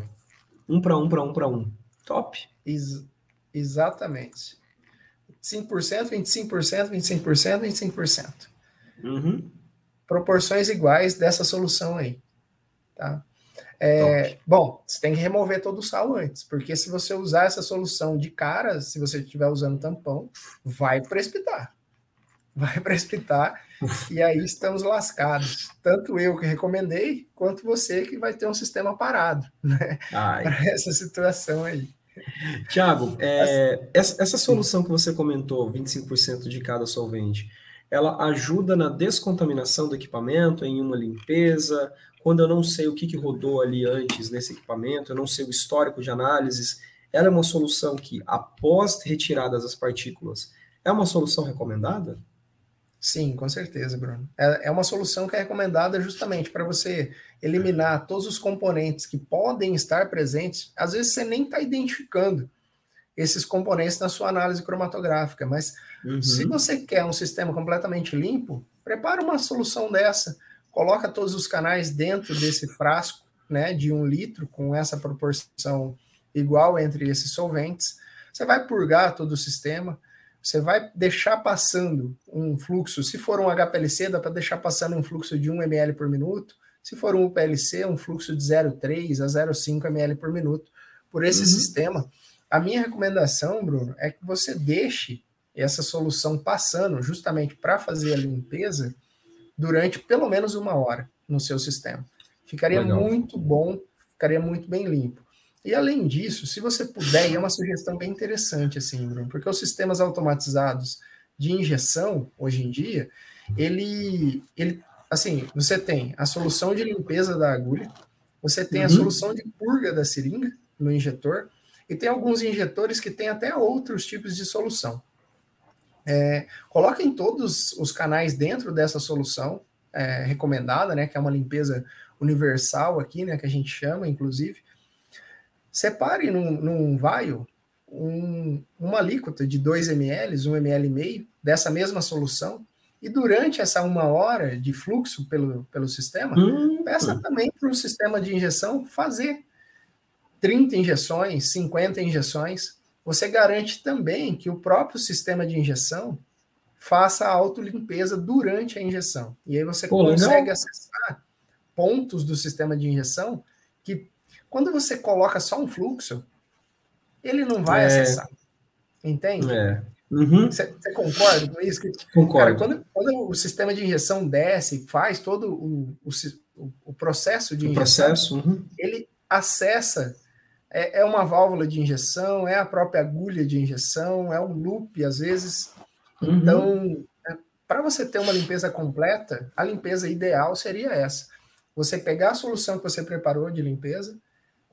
Um para um, para um, para um. Top. Ex exatamente. 5%, 25%, 25%, 25%. Uhum. proporções iguais dessa solução aí, tá? É, bom, você tem que remover todo o sal antes, porque se você usar essa solução de cara, se você estiver usando tampão, vai precipitar. Vai precipitar e aí estamos lascados. Tanto eu que recomendei, quanto você que vai ter um sistema parado, né? Para essa situação aí. Tiago, é, essa, essa solução que você comentou, 25% de cada solvente, ela ajuda na descontaminação do equipamento, em uma limpeza, quando eu não sei o que, que rodou ali antes nesse equipamento, eu não sei o histórico de análises, ela é uma solução que, após retiradas as partículas, é uma solução recomendada? Sim, com certeza, Bruno. É, é uma solução que é recomendada justamente para você eliminar todos os componentes que podem estar presentes. Às vezes você nem está identificando esses componentes na sua análise cromatográfica, mas uhum. se você quer um sistema completamente limpo, prepara uma solução dessa coloca todos os canais dentro desse frasco, né, de um litro, com essa proporção igual entre esses solventes. Você vai purgar todo o sistema, você vai deixar passando um fluxo, se for um HPLC, dá para deixar passando um fluxo de 1 ml por minuto, se for um UPLC, um fluxo de 0,3 a 0,5 ml por minuto por esse uhum. sistema. A minha recomendação, Bruno, é que você deixe essa solução passando justamente para fazer a limpeza durante pelo menos uma hora no seu sistema. Ficaria Legal. muito bom, ficaria muito bem limpo. E além disso, se você puder, e é uma sugestão bem interessante, assim, Bruno, porque os sistemas automatizados de injeção, hoje em dia, ele, ele assim, você tem a solução de limpeza da agulha, você tem uhum. a solução de purga da seringa no injetor, e tem alguns injetores que têm até outros tipos de solução. É, coloquem todos os canais dentro dessa solução é, recomendada, né, que é uma limpeza universal aqui, né, que a gente chama, inclusive. Separe num, num vaio um, uma alíquota de 2 ml, 1 ml e meio dessa mesma solução, e durante essa uma hora de fluxo pelo, pelo sistema, hum. peça também para o sistema de injeção fazer 30 injeções, 50 injeções, você garante também que o próprio sistema de injeção faça a autolimpeza durante a injeção. E aí você Pô, consegue legal. acessar pontos do sistema de injeção que, quando você coloca só um fluxo, ele não vai é. acessar. Entende? É. Uhum. Você, concorda com isso? Concordo. Cara, quando, quando, o sistema de injeção desce, faz todo o, o, o processo de o injeção, processo, uhum. ele acessa é, é uma válvula de injeção, é a própria agulha de injeção, é um loop, às vezes. Uhum. Então, é, para você ter uma limpeza completa, a limpeza ideal seria essa. Você pegar a solução que você preparou de limpeza,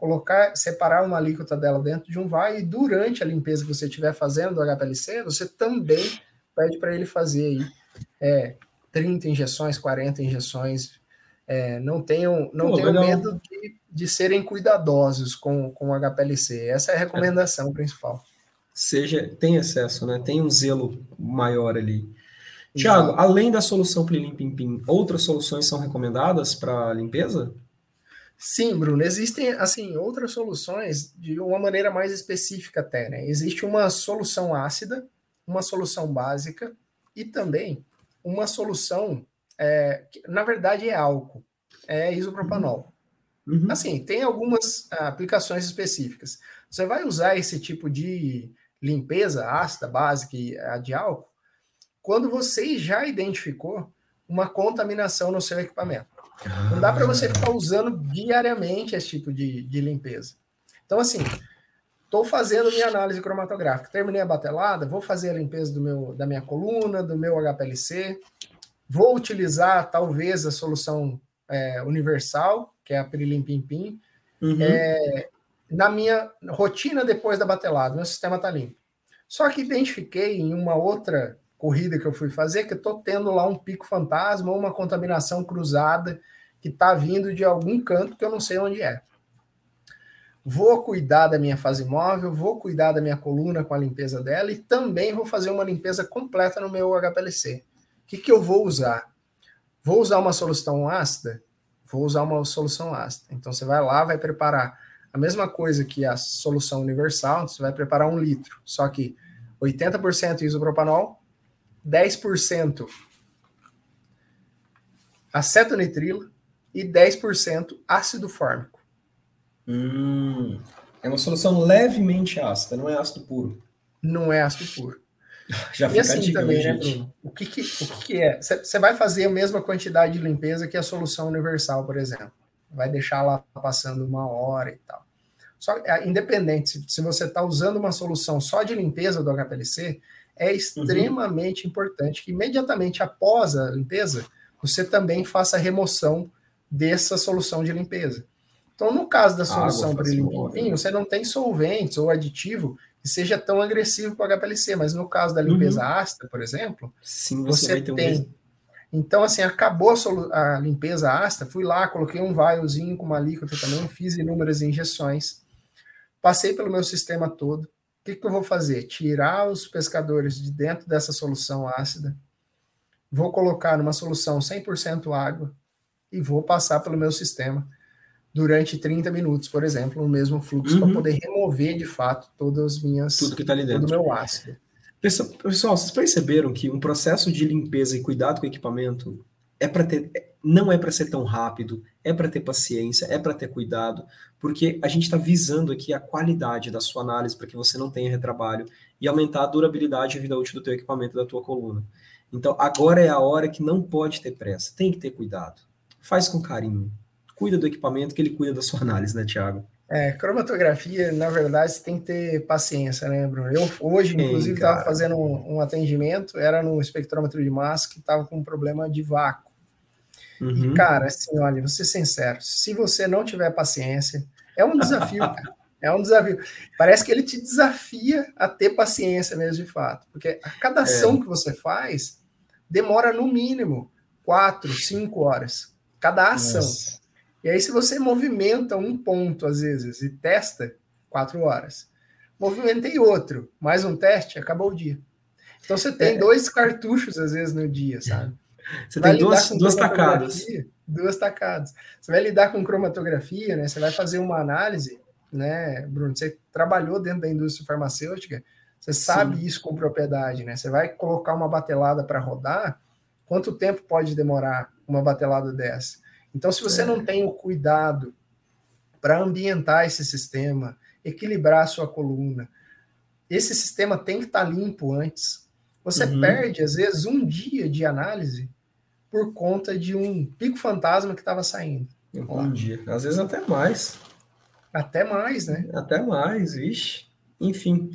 colocar, separar uma alíquota dela dentro de um vai e durante a limpeza que você estiver fazendo do HPLC, você também pede para ele fazer aí é, 30 injeções, 40 injeções. É, não tenham, não Pô, tenham medo de de serem cuidadosos com, com o HPLC. Essa é a recomendação é. principal. Seja, tem excesso, né? Tem um zelo maior ali. Tiago, além da solução Plilim Pim Pim, outras soluções são recomendadas para limpeza? Sim, Bruno, existem assim outras soluções de uma maneira mais específica até, né? Existe uma solução ácida, uma solução básica e também uma solução é, que, na verdade é álcool, é isopropanol. Uhum. Assim, tem algumas ah, aplicações específicas. Você vai usar esse tipo de limpeza ácida, básica e a de álcool quando você já identificou uma contaminação no seu equipamento. Não dá para você ficar usando diariamente esse tipo de, de limpeza. Então, assim, estou fazendo minha análise cromatográfica, terminei a batelada, vou fazer a limpeza do meu, da minha coluna, do meu HPLC, vou utilizar talvez a solução é, universal, que é a Pirilim Pim Pim. Uhum. É, na minha rotina depois da batelada, meu sistema está limpo. Só que identifiquei em uma outra corrida que eu fui fazer que estou tendo lá um pico fantasma ou uma contaminação cruzada que está vindo de algum canto que eu não sei onde é. Vou cuidar da minha fase móvel, vou cuidar da minha coluna com a limpeza dela e também vou fazer uma limpeza completa no meu HPLC. O que, que eu vou usar? Vou usar uma solução ácida? vou usar uma solução ácida. Então você vai lá, vai preparar a mesma coisa que a solução universal, você vai preparar um litro, só que 80% isopropanol, 10% acetonitrilo e 10% ácido fórmico. Hum, é uma solução levemente ácida, não é ácido puro. Não é ácido puro. Já e assim dica, também, né, Bruno? O que, que, o que, que é? Você vai fazer a mesma quantidade de limpeza que a solução universal, por exemplo. Vai deixar lá passando uma hora e tal. Só, é, independente, se, se você está usando uma solução só de limpeza do HPLC, é extremamente uhum. importante que imediatamente após a limpeza, você também faça a remoção dessa solução de limpeza. Então, no caso da solução para limpinho, você não tem solventes ou aditivo que seja tão agressivo para o HPLC, mas no caso da limpeza uhum. ácida, por exemplo, Sim, você, você tem. Um... Então, assim, acabou a, a, limpeza ácida, fui lá, coloquei um vaiozinho com uma alíquota também, fiz inúmeras injeções, passei pelo meu sistema todo. O que, que eu vou fazer? Tirar os pescadores de dentro dessa solução ácida, vou colocar numa solução 100% água e vou passar pelo meu sistema durante 30 minutos, por exemplo, no mesmo fluxo, uhum. para poder remover de fato todas as minhas. Tudo que está ali dentro. Todo o meu ácido. Pessoal, vocês perceberam que um processo de limpeza e cuidado com o equipamento é para ter, não é para ser tão rápido, é para ter paciência, é para ter cuidado, porque a gente está visando aqui a qualidade da sua análise para que você não tenha retrabalho e aumentar a durabilidade e a vida útil do teu equipamento da tua coluna. Então, agora é a hora que não pode ter pressa, tem que ter cuidado. Faz com carinho, cuida do equipamento, que ele cuida da sua análise, né, Tiago? É, cromatografia, na verdade, você tem que ter paciência, né, Bruno? Eu hoje, inclusive, estava fazendo um, um, atendimento, era no espectrômetro de massa que estava com um problema de vácuo. Uhum. E, cara, assim, olha, vou ser sincero, se você não tiver paciência, é um desafio, cara. É um desafio. Parece que ele te desafia a ter paciência mesmo, de fato. Porque a cada ação é. que você faz demora no mínimo quatro, cinco horas. Cada ação. Nossa. E aí, se você movimenta um ponto, às vezes, e testa, quatro horas. Movimentei outro, mais um teste, acabou o dia. Então você tem é. dois cartuchos, às vezes, no dia, sabe? Você vai tem duas, duas tacadas. Duas tacadas. Você vai lidar com cromatografia, né? Você vai fazer uma análise, né, Bruno? Você trabalhou dentro da indústria farmacêutica, você sabe Sim. isso com propriedade, né? Você vai colocar uma batelada para rodar, quanto tempo pode demorar uma batelada dessa? Então, se você é. não tem o cuidado para ambientar esse sistema, equilibrar a sua coluna, esse sistema tem que estar tá limpo antes. Você uhum. perde, às vezes, um dia de análise por conta de um pico fantasma que estava saindo. Um dia. Às vezes até mais. Até mais, né? Até mais, vixe. Enfim.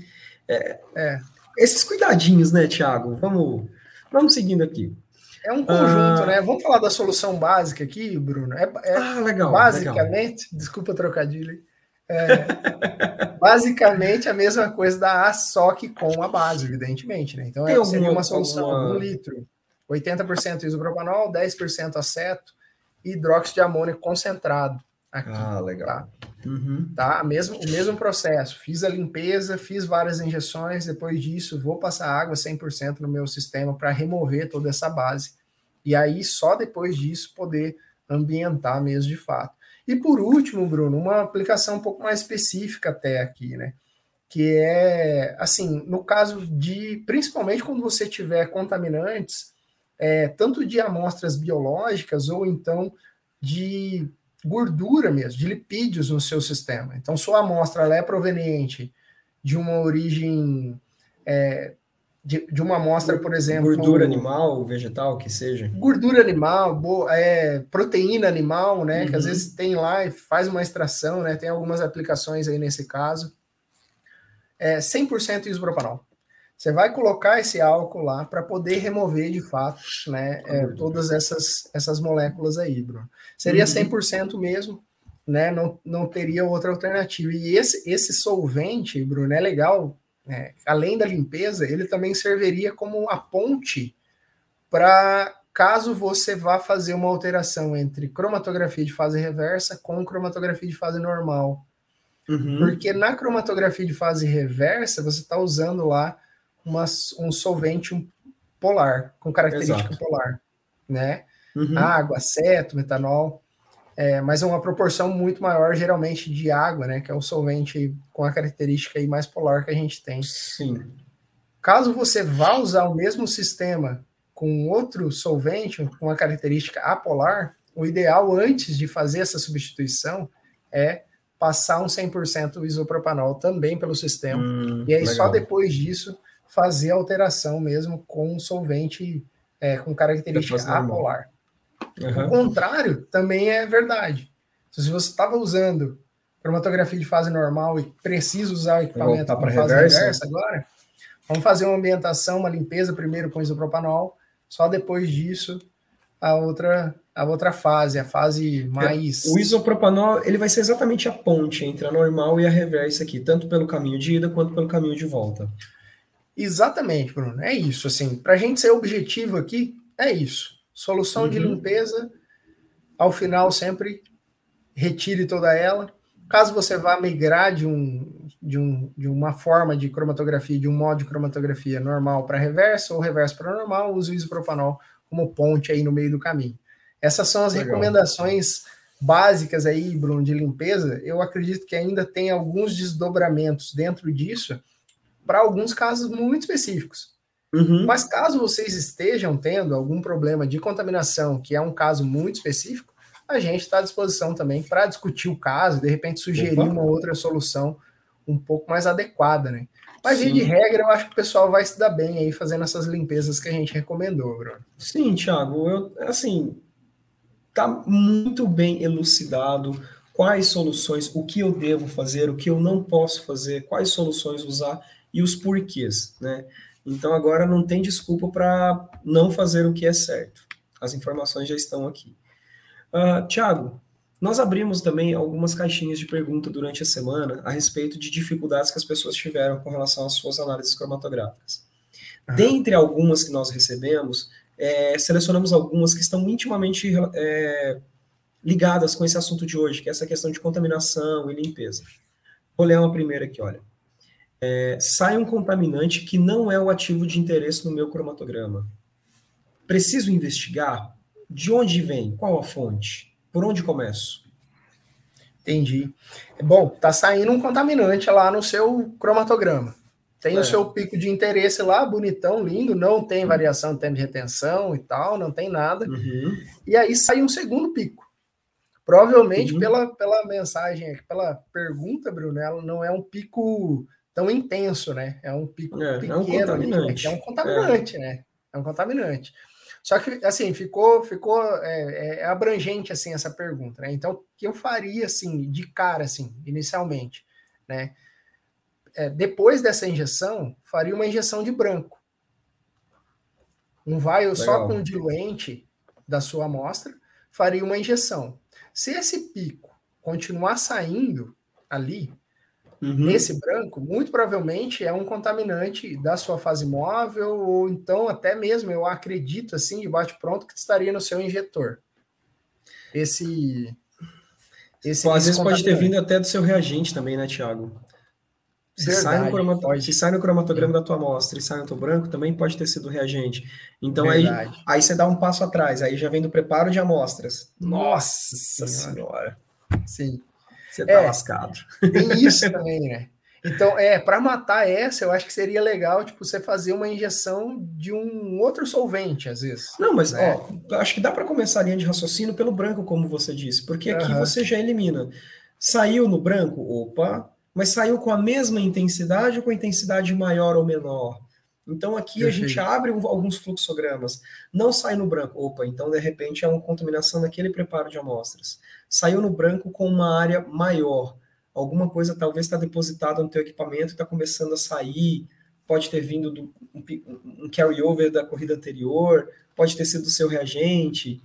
É, é. Esses cuidadinhos, né, Tiago? Vamos, vamos seguindo aqui. É um conjunto, ah, né? Vamos falar da solução básica aqui, Bruno. É, é ah, legal. Basicamente, legal. desculpa trocadilho. É, basicamente a mesma coisa da A, só que com a base, evidentemente, né? Então é, seria uma solução alguma... um litro, 80% isopropanol, 10% aceto e hidróxido de amônio concentrado. Aqui, ah, legal. Tá? Uhum. tá? Mesmo, o mesmo processo. Fiz a limpeza, fiz várias injeções, depois disso vou passar água 100% no meu sistema para remover toda essa base. E aí, só depois disso, poder ambientar mesmo de fato. E por último, Bruno, uma aplicação um pouco mais específica até aqui, né? Que é, assim, no caso de, principalmente quando você tiver contaminantes, é, tanto de amostras biológicas ou então de gordura mesmo, de lipídios no seu sistema. Então, sua amostra é proveniente de uma origem é, de, de, uma amostra, por exemplo. Gordura animal, vegetal, que seja. Gordura animal, boa, é, proteína animal, né? Uhum. Que às uhum. vezes tem lá e faz uma extração, né? Tem algumas aplicações aí nesse caso. É 100% isopropanol. Você vai colocar esse álcool lá para poder remover de fato né, é, todas essas, essas moléculas aí, Bruno. Seria uhum. 100% mesmo, né, não, não teria outra alternativa. E esse, esse solvente, Bruno, é legal, né, além da limpeza, ele também serviria como a ponte para caso você vá fazer uma alteração entre cromatografia de fase reversa com cromatografia de fase normal. Uhum. Porque na cromatografia de fase reversa, você está usando lá uma, um solvente polar, com característica Exato. polar, né? Uhum. Água, aceto, metanol, é, mas é uma proporção muito maior, geralmente, de água, né? Que é o solvente com a característica aí mais polar que a gente tem. Sim. Caso você vá usar o mesmo sistema com outro solvente, com a característica apolar, o ideal antes de fazer essa substituição é passar um 100% isopropanol também pelo sistema. Hum, e aí legal. só depois disso fazer a alteração mesmo com um solvente é, com característica apolar. Uhum. O contrário também é verdade. Se você estava usando cromatografia de fase normal e precisa usar o equipamento para fase reversa. reversa agora, vamos fazer uma ambientação, uma limpeza primeiro com isopropanol, só depois disso a outra a outra fase, a fase mais. O isopropanol ele vai ser exatamente a ponte entre a normal e a reversa aqui, tanto pelo caminho de ida quanto pelo caminho de volta. Exatamente, Bruno. É isso. Assim, para a gente ser objetivo aqui, é isso. Solução uhum. de limpeza, ao final sempre retire toda ela. Caso você vá migrar de, um, de, um, de uma forma de cromatografia, de um modo de cromatografia normal para reverso ou reverso para normal, use o isopropanol como ponte aí no meio do caminho. Essas são as Legal. recomendações básicas aí, Bruno, de limpeza. Eu acredito que ainda tem alguns desdobramentos dentro disso para alguns casos muito específicos. Uhum. Mas caso vocês estejam tendo algum problema de contaminação, que é um caso muito específico, a gente está à disposição também para discutir o caso, de repente sugerir Opa. uma outra solução um pouco mais adequada, né? Mas, de regra, eu acho que o pessoal vai se dar bem aí fazendo essas limpezas que a gente recomendou, Bruno. Sim, Thiago, eu, assim, está muito bem elucidado quais soluções, o que eu devo fazer, o que eu não posso fazer, quais soluções usar e os porquês, né? Então agora não tem desculpa para não fazer o que é certo. As informações já estão aqui. Uh, Tiago, nós abrimos também algumas caixinhas de pergunta durante a semana a respeito de dificuldades que as pessoas tiveram com relação às suas análises cromatográficas. Uhum. Dentre algumas que nós recebemos, é, selecionamos algumas que estão intimamente é, ligadas com esse assunto de hoje, que é essa questão de contaminação e limpeza. Vou ler uma primeira aqui, olha. É, sai um contaminante que não é o ativo de interesse no meu cromatograma. Preciso investigar? De onde vem? Qual a fonte? Por onde começo? Entendi. Bom, tá saindo um contaminante lá no seu cromatograma. Tem é. o seu pico de interesse lá, bonitão, lindo, não tem variação de tempo de retenção e tal, não tem nada. Uhum. E aí sai um segundo pico. Provavelmente uhum. pela, pela mensagem, pela pergunta, Bruno, ela não é um pico tão intenso, né? É um pico é, pequeno, é um contaminante, ali, é um contaminante é. né? É um contaminante. Só que, assim, ficou, ficou é, é, abrangente, assim, essa pergunta, né? Então, o que eu faria, assim, de cara, assim, inicialmente, né? é, depois dessa injeção, faria uma injeção de branco. Um vai só com o diluente da sua amostra, faria uma injeção. Se esse pico continuar saindo ali, uhum. nesse branco, muito provavelmente é um contaminante da sua fase móvel, ou então até mesmo, eu acredito assim, de bate-pronto, que estaria no seu injetor. Esse. esse Pô, às vezes pode ter vindo até do seu reagente também, né, Tiago? Se, sai no, pode. se sai no cromatograma da tua amostra e sai no teu branco, também pode ter sido reagente. Então aí, aí você dá um passo atrás, aí já vem do preparo de amostras. Nossa, Nossa senhora. Sim. Você tá é, lascado. Tem isso também, né? Então, é, para matar essa, eu acho que seria legal, tipo, você fazer uma injeção de um outro solvente, às vezes. Não, mas, né? ó, acho que dá para começar a linha de raciocínio pelo branco, como você disse, porque aqui uhum. você já elimina. Saiu no branco, opa, mas saiu com a mesma intensidade ou com intensidade maior ou menor? Então aqui a gente abre um, alguns fluxogramas, não sai no branco, opa, então de repente é uma contaminação daquele preparo de amostras. Saiu no branco com uma área maior, alguma coisa talvez está depositada no teu equipamento, está começando a sair, pode ter vindo do, um, um carry-over da corrida anterior, pode ter sido do seu reagente,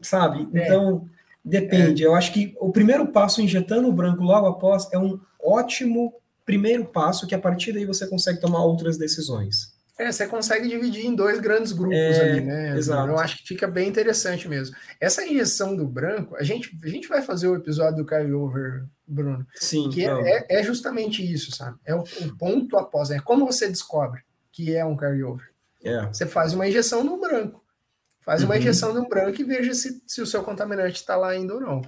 sabe? É. Então, depende. É. Eu acho que o primeiro passo injetando o branco logo após é um ótimo primeiro passo que a partir daí você consegue tomar outras decisões. É, você consegue dividir em dois grandes grupos é, ali, né? Exato. Eu acho que fica bem interessante mesmo. Essa injeção do branco, a gente, a gente vai fazer o episódio do carryover, Bruno. Sim. Que é, é, é, justamente isso, sabe? É o, o, ponto após. É como você descobre que é um carryover. É. Você faz uma injeção no branco. Faz uma uhum. injeção no branco e veja se, se o seu contaminante está lá ainda ou não.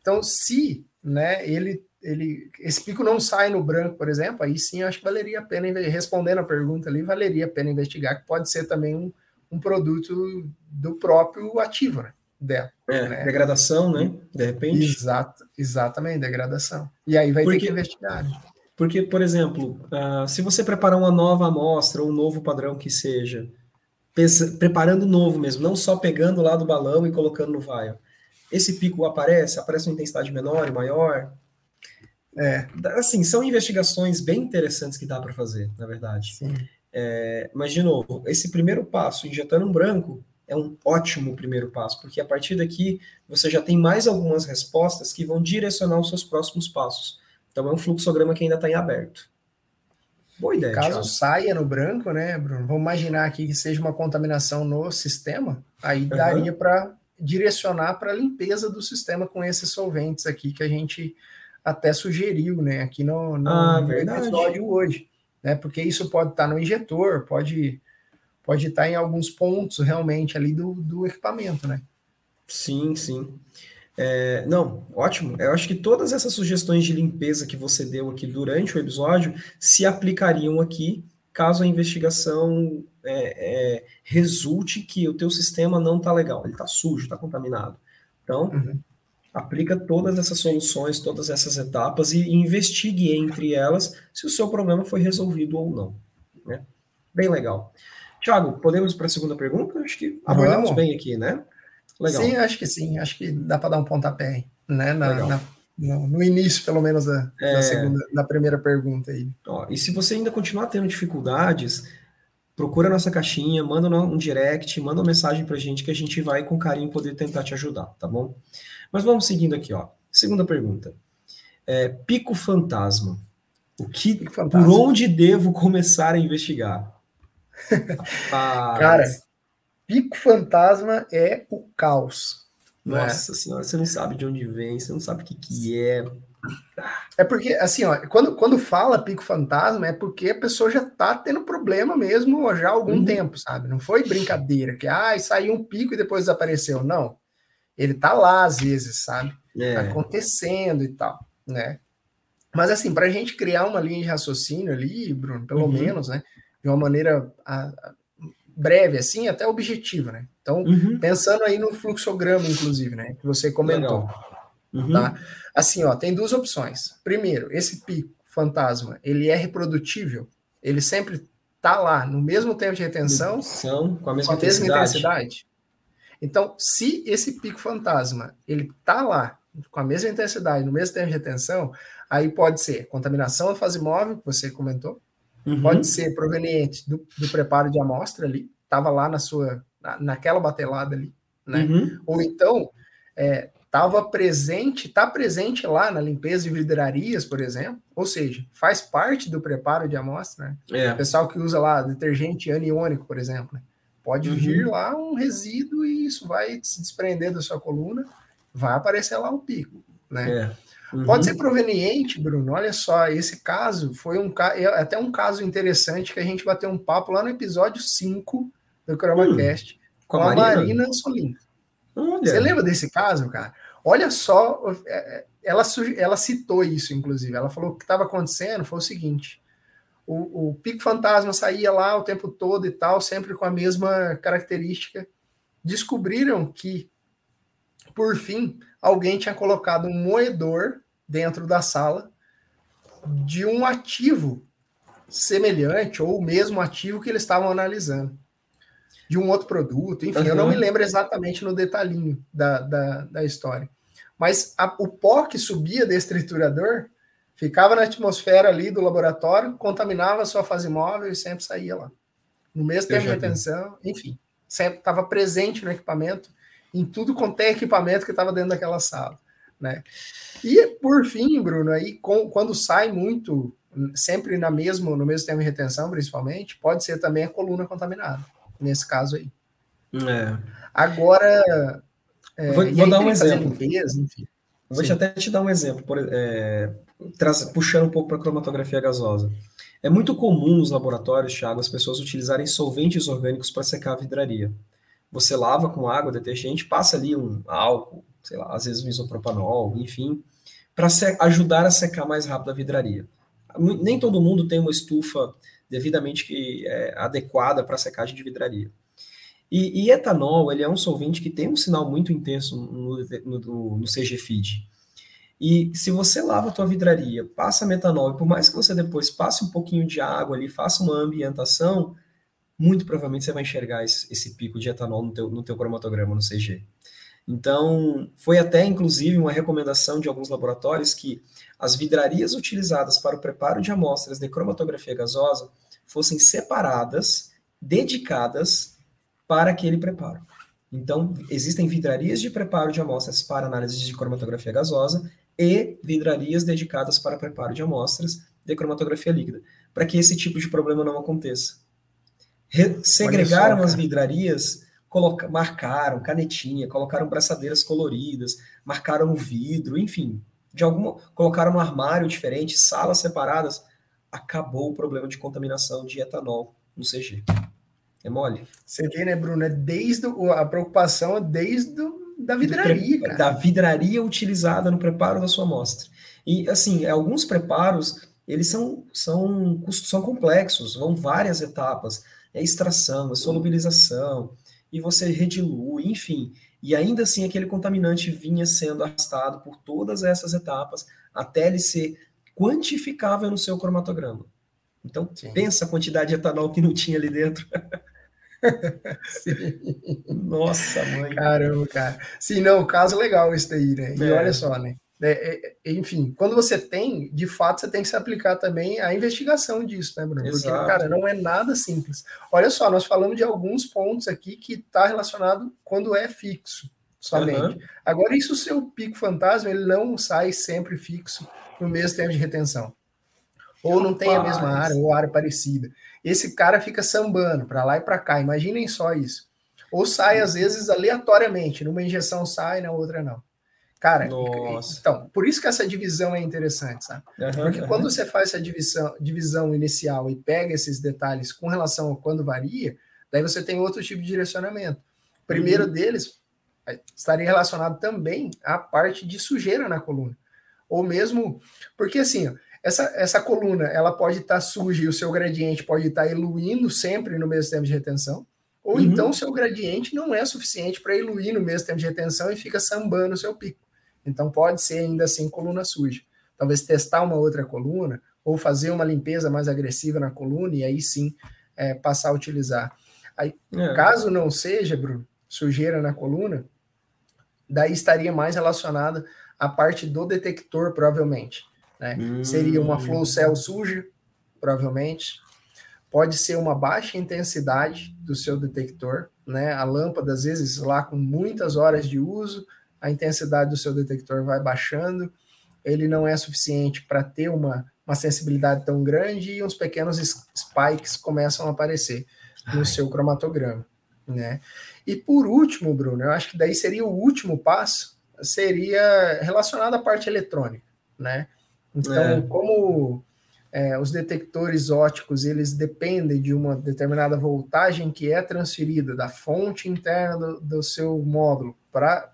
Então, se né, ele ele, esse pico não sai no branco, por exemplo, aí sim acho que valeria a pena, respondendo a pergunta ali, valeria a pena investigar, que pode ser também um, um produto do próprio ativo, né? Dela. É, né? degradação, né? De repente. Exato, exatamente, degradação. E aí vai Porque... ter que investigar. Porque, por exemplo, uh, se você preparar uma nova amostra, ou um novo padrão que seja, preparando novo mesmo, não só pegando lá do balão e colocando no vial, esse pico aparece? Aparece uma intensidade menor e maior? É, assim, são investigações bem interessantes que dá para fazer, na verdade. É, mas, de novo, esse primeiro passo, injetando um branco, é um ótimo primeiro passo, porque a partir daqui você já tem mais algumas respostas que vão direcionar os seus próximos passos. Então é um fluxograma que ainda está em aberto. Boa ideia. Caso Thiago. saia no branco, né, Bruno? Vamos imaginar aqui que seja uma contaminação no sistema, aí uhum. daria para direcionar para a limpeza do sistema com esses solventes aqui que a gente até sugeriu, né, aqui no, no, ah, no episódio hoje, né? Porque isso pode estar tá no injetor, pode pode estar tá em alguns pontos realmente ali do, do equipamento, né? Sim, sim. É, não, ótimo. Eu acho que todas essas sugestões de limpeza que você deu aqui durante o episódio se aplicariam aqui caso a investigação é, é, resulte que o teu sistema não está legal, ele está sujo, está contaminado. Então, uhum. Aplica todas essas soluções, todas essas etapas e investigue entre elas se o seu problema foi resolvido ou não. Né? Bem legal. Tiago, podemos para a segunda pergunta? Acho que abordamos bem aqui, né? Legal. Sim, acho que sim. Acho que dá para dar um pontapé né? Na, na, no, no, início, pelo menos, da, é... da, segunda, da primeira pergunta aí. Ó, e se você ainda continuar tendo dificuldades, procura a nossa caixinha, manda um direct, manda uma mensagem para a gente que a gente vai com carinho poder tentar te ajudar, tá bom? Mas vamos seguindo aqui, ó. Segunda pergunta. É, pico fantasma. O que, por onde devo começar a investigar? Cara, Pico Fantasma é o caos. Nossa né? senhora, você não sabe de onde vem, você não sabe o que, que é. É porque, assim, ó, quando, quando fala pico fantasma, é porque a pessoa já tá tendo problema mesmo já há algum uhum. tempo, sabe? Não foi brincadeira, que ah, saiu um pico e depois desapareceu. Não. Ele tá lá às vezes, sabe? É. Acontecendo e tal, né? Mas, assim, para a gente criar uma linha de raciocínio ali, Bruno, pelo uhum. menos, né? De uma maneira a, a, breve, assim, até objetiva, né? Então, uhum. pensando aí no fluxograma, inclusive, né? Que você comentou. Uhum. Tá? Assim, ó, tem duas opções. Primeiro, esse pico fantasma, ele é reprodutível? Ele sempre tá lá no mesmo tempo de retenção, com a mesma, com a mesma intensidade. intensidade. Então, se esse pico fantasma, ele tá lá com a mesma intensidade, no mesmo tempo de retenção, aí pode ser contaminação da fase móvel, que você comentou, Uhum. Pode ser proveniente do, do, preparo de amostra ali, estava lá na sua, na, naquela batelada ali, né? Uhum. Ou então estava presente, está presente lá na limpeza de vidrarias, por exemplo, ou seja, faz parte do preparo de amostra, né? É. O pessoal que usa lá detergente aniônico, por exemplo, né? pode uhum. vir lá um resíduo e isso vai se desprender da sua coluna, vai aparecer lá um pico, né? É. Uhum. Pode ser proveniente, Bruno. Olha só, esse caso foi um é até um caso interessante que a gente bateu um papo lá no episódio 5 do ChromaCast hum, com, com a Marina Ansolin. Você lembra desse caso, cara? Olha só, é, é, ela, ela citou isso, inclusive. Ela falou que o que estava acontecendo foi o seguinte: o, o pico fantasma saía lá o tempo todo e tal, sempre com a mesma característica. Descobriram que, por fim, alguém tinha colocado um moedor dentro da sala de um ativo semelhante ou o mesmo ativo que eles estavam analisando. De um outro produto, enfim, uhum. eu não me lembro exatamente no detalhinho da, da, da história. Mas a, o pó que subia desse triturador ficava na atmosfera ali do laboratório, contaminava a sua fase móvel e sempre saía lá. No mesmo tempo de retenção, enfim, sempre estava presente no equipamento, em tudo quanto é equipamento que estava dentro daquela sala. Né? E por fim, Bruno, aí com, quando sai muito, sempre na mesmo, no mesmo tempo de retenção, principalmente, pode ser também a coluna contaminada, nesse caso aí. É. Agora. É, vou, vou dar um exemplo. Limpeza, enfim. Vou até te dar um exemplo, por, é, traz, puxando um pouco para a cromatografia gasosa. É muito comum nos laboratórios, Thiago, as pessoas utilizarem solventes orgânicos para secar a vidraria. Você lava com água, detergente, passa ali um álcool, sei lá, às vezes um isopropanol, enfim, para ajudar a secar mais rápido a vidraria. Nem todo mundo tem uma estufa devidamente que, é, adequada para secagem de vidraria. E, e, etanol, ele é um solvente que tem um sinal muito intenso no, no, no CG Feed. E se você lava a tua vidraria, passa metanol, e por mais que você depois passe um pouquinho de água ali, faça uma ambientação, muito provavelmente você vai enxergar esse, esse pico de etanol no teu, no teu cromatograma, no CG. Então, foi até inclusive uma recomendação de alguns laboratórios que as vidrarias utilizadas para o preparo de amostras de cromatografia gasosa fossem separadas, dedicadas para aquele preparo. Então, existem vidrarias de preparo de amostras para análise de cromatografia gasosa e vidrarias dedicadas para preparo de amostras de cromatografia líquida, para que esse tipo de problema não aconteça. Re segregaram só, as vidrarias, coloca marcaram canetinha, colocaram braçadeiras coloridas, marcaram o vidro, enfim, de alguma colocaram um armário diferente, salas separadas, acabou o problema de contaminação de etanol no CG. É mole. Você vê, né, Bruno? É desde a preocupação é desde da vidraria, cara. Da vidraria utilizada no preparo da sua amostra. E, assim, alguns preparos, eles são, são, são complexos, vão várias etapas. É extração, é solubilização, e você redilui, enfim. E ainda assim, aquele contaminante vinha sendo arrastado por todas essas etapas até ele ser quantificável no seu cromatograma. Então, Sim. pensa a quantidade de etanol que não tinha ali dentro. Nossa, mãe. Caramba, cara. Sim, não, caso legal isso daí, né? E é. olha só, né? É, é, enfim, quando você tem, de fato, você tem que se aplicar também à investigação disso, né, Bruno? Porque, cara, não é nada simples. Olha só, nós falamos de alguns pontos aqui que está relacionado quando é fixo, somente. Uhum. Agora, isso o seu pico fantasma, ele não sai sempre fixo no mesmo tempo de retenção. Ou não tem a mesma área, ou área parecida. Esse cara fica sambando para lá e para cá. Imaginem só isso. Ou sai, às vezes, aleatoriamente. Numa injeção sai, na outra não. Cara, Nossa. então, por isso que essa divisão é interessante, sabe? Porque quando você faz essa divisão, divisão inicial e pega esses detalhes com relação a quando varia, daí você tem outro tipo de direcionamento. O primeiro uhum. deles é, estaria relacionado também à parte de sujeira na coluna. Ou mesmo, porque assim, essa, essa coluna ela pode estar tá suja e o seu gradiente pode estar tá eluindo sempre no mesmo tempo de retenção, ou uhum. então o seu gradiente não é suficiente para eluir no mesmo tempo de retenção e fica sambando o seu pico. Então pode ser ainda assim coluna suja. Talvez testar uma outra coluna ou fazer uma limpeza mais agressiva na coluna e aí sim é, passar a utilizar. Aí, é. Caso não seja, Bruno, sujeira na coluna, daí estaria mais relacionada à parte do detector, provavelmente. Né? Hum. Seria uma flow cell suja, provavelmente. Pode ser uma baixa intensidade do seu detector, né? A lâmpada, às vezes, lá com muitas horas de uso, a intensidade do seu detector vai baixando, ele não é suficiente para ter uma, uma sensibilidade tão grande e uns pequenos spikes começam a aparecer no Ai. seu cromatograma, né? E por último, Bruno, eu acho que daí seria o último passo, seria relacionado à parte eletrônica, né? Então, é. como é, os detectores óticos eles dependem de uma determinada voltagem que é transferida da fonte interna do, do seu módulo para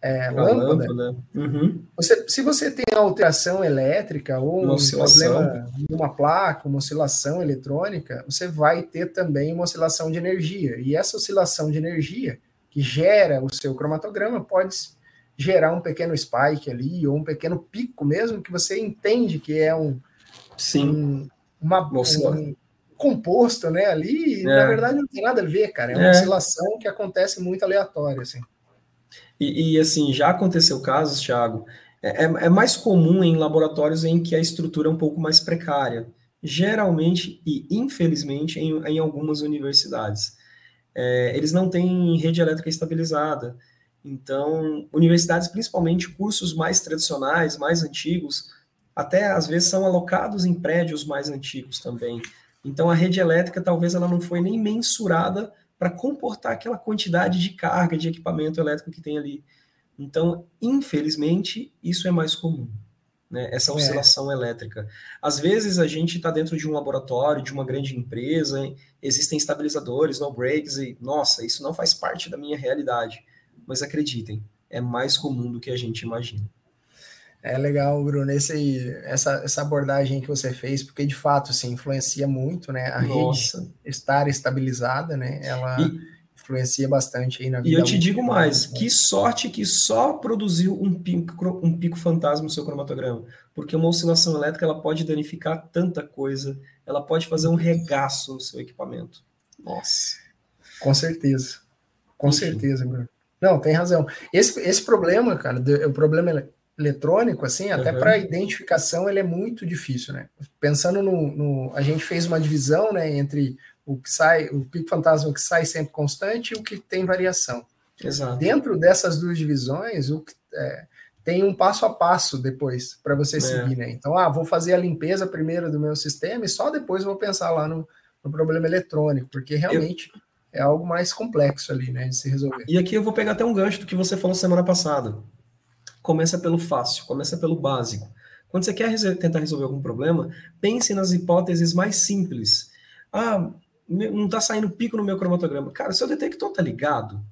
é, lâmpada, lâmpada. Uhum. Você, se você tem alteração elétrica ou uma um problema numa placa, uma oscilação eletrônica, você vai ter também uma oscilação de energia. E essa oscilação de energia que gera o seu cromatograma pode gerar um pequeno spike ali, ou um pequeno pico mesmo, que você entende que é um, Sim. um, uma, um composto né, ali, é. na verdade não tem nada a ver, cara. É uma é. oscilação que acontece muito aleatória, assim. E, e assim, já aconteceu casos, Thiago, é, é, é mais comum em laboratórios em que a estrutura é um pouco mais precária. Geralmente e infelizmente em, em algumas universidades. É, eles não têm rede elétrica estabilizada. Então, universidades, principalmente cursos mais tradicionais, mais antigos, até às vezes são alocados em prédios mais antigos também. Então, a rede elétrica talvez ela não foi nem mensurada para comportar aquela quantidade de carga de equipamento elétrico que tem ali. Então, infelizmente, isso é mais comum, né? essa é. oscilação é. elétrica. Às vezes a gente está dentro de um laboratório, de uma grande empresa, hein? existem estabilizadores, no breaks, e nossa, isso não faz parte da minha realidade mas acreditem, é mais comum do que a gente imagina. É legal, Bruno, esse, essa, essa abordagem que você fez, porque de fato assim, influencia muito, né? A Nossa. rede estar estabilizada, né? Ela e... influencia bastante aí na vida. E eu te digo mais, que sorte que só produziu um pico, um pico fantasma no seu cromatograma, porque uma oscilação elétrica ela pode danificar tanta coisa, ela pode fazer um regaço no seu equipamento. Nossa. Com certeza. Com Enfim. certeza, Bruno. Não, tem razão. Esse, esse problema, cara, o problema eletrônico, assim, até uhum. para identificação ele é muito difícil, né? Pensando no, no, A gente fez uma divisão, né, entre o que sai, o pico fantasma que sai sempre constante e o que tem variação. Exato. Dentro dessas duas divisões, o é, tem um passo a passo depois para você é. seguir, né? Então, ah, vou fazer a limpeza primeiro do meu sistema e só depois vou pensar lá no, no problema eletrônico, porque realmente eu... é algo mais complexo ali, né, de se resolver. E aqui eu vou pegar até um gancho do que você falou semana passada. Começa pelo fácil, começa pelo básico. Quando você quer tentar resolver algum problema, pense nas hipóteses mais simples. Ah, não está saindo pico no meu cromatograma. Cara, seu detector tá ligado?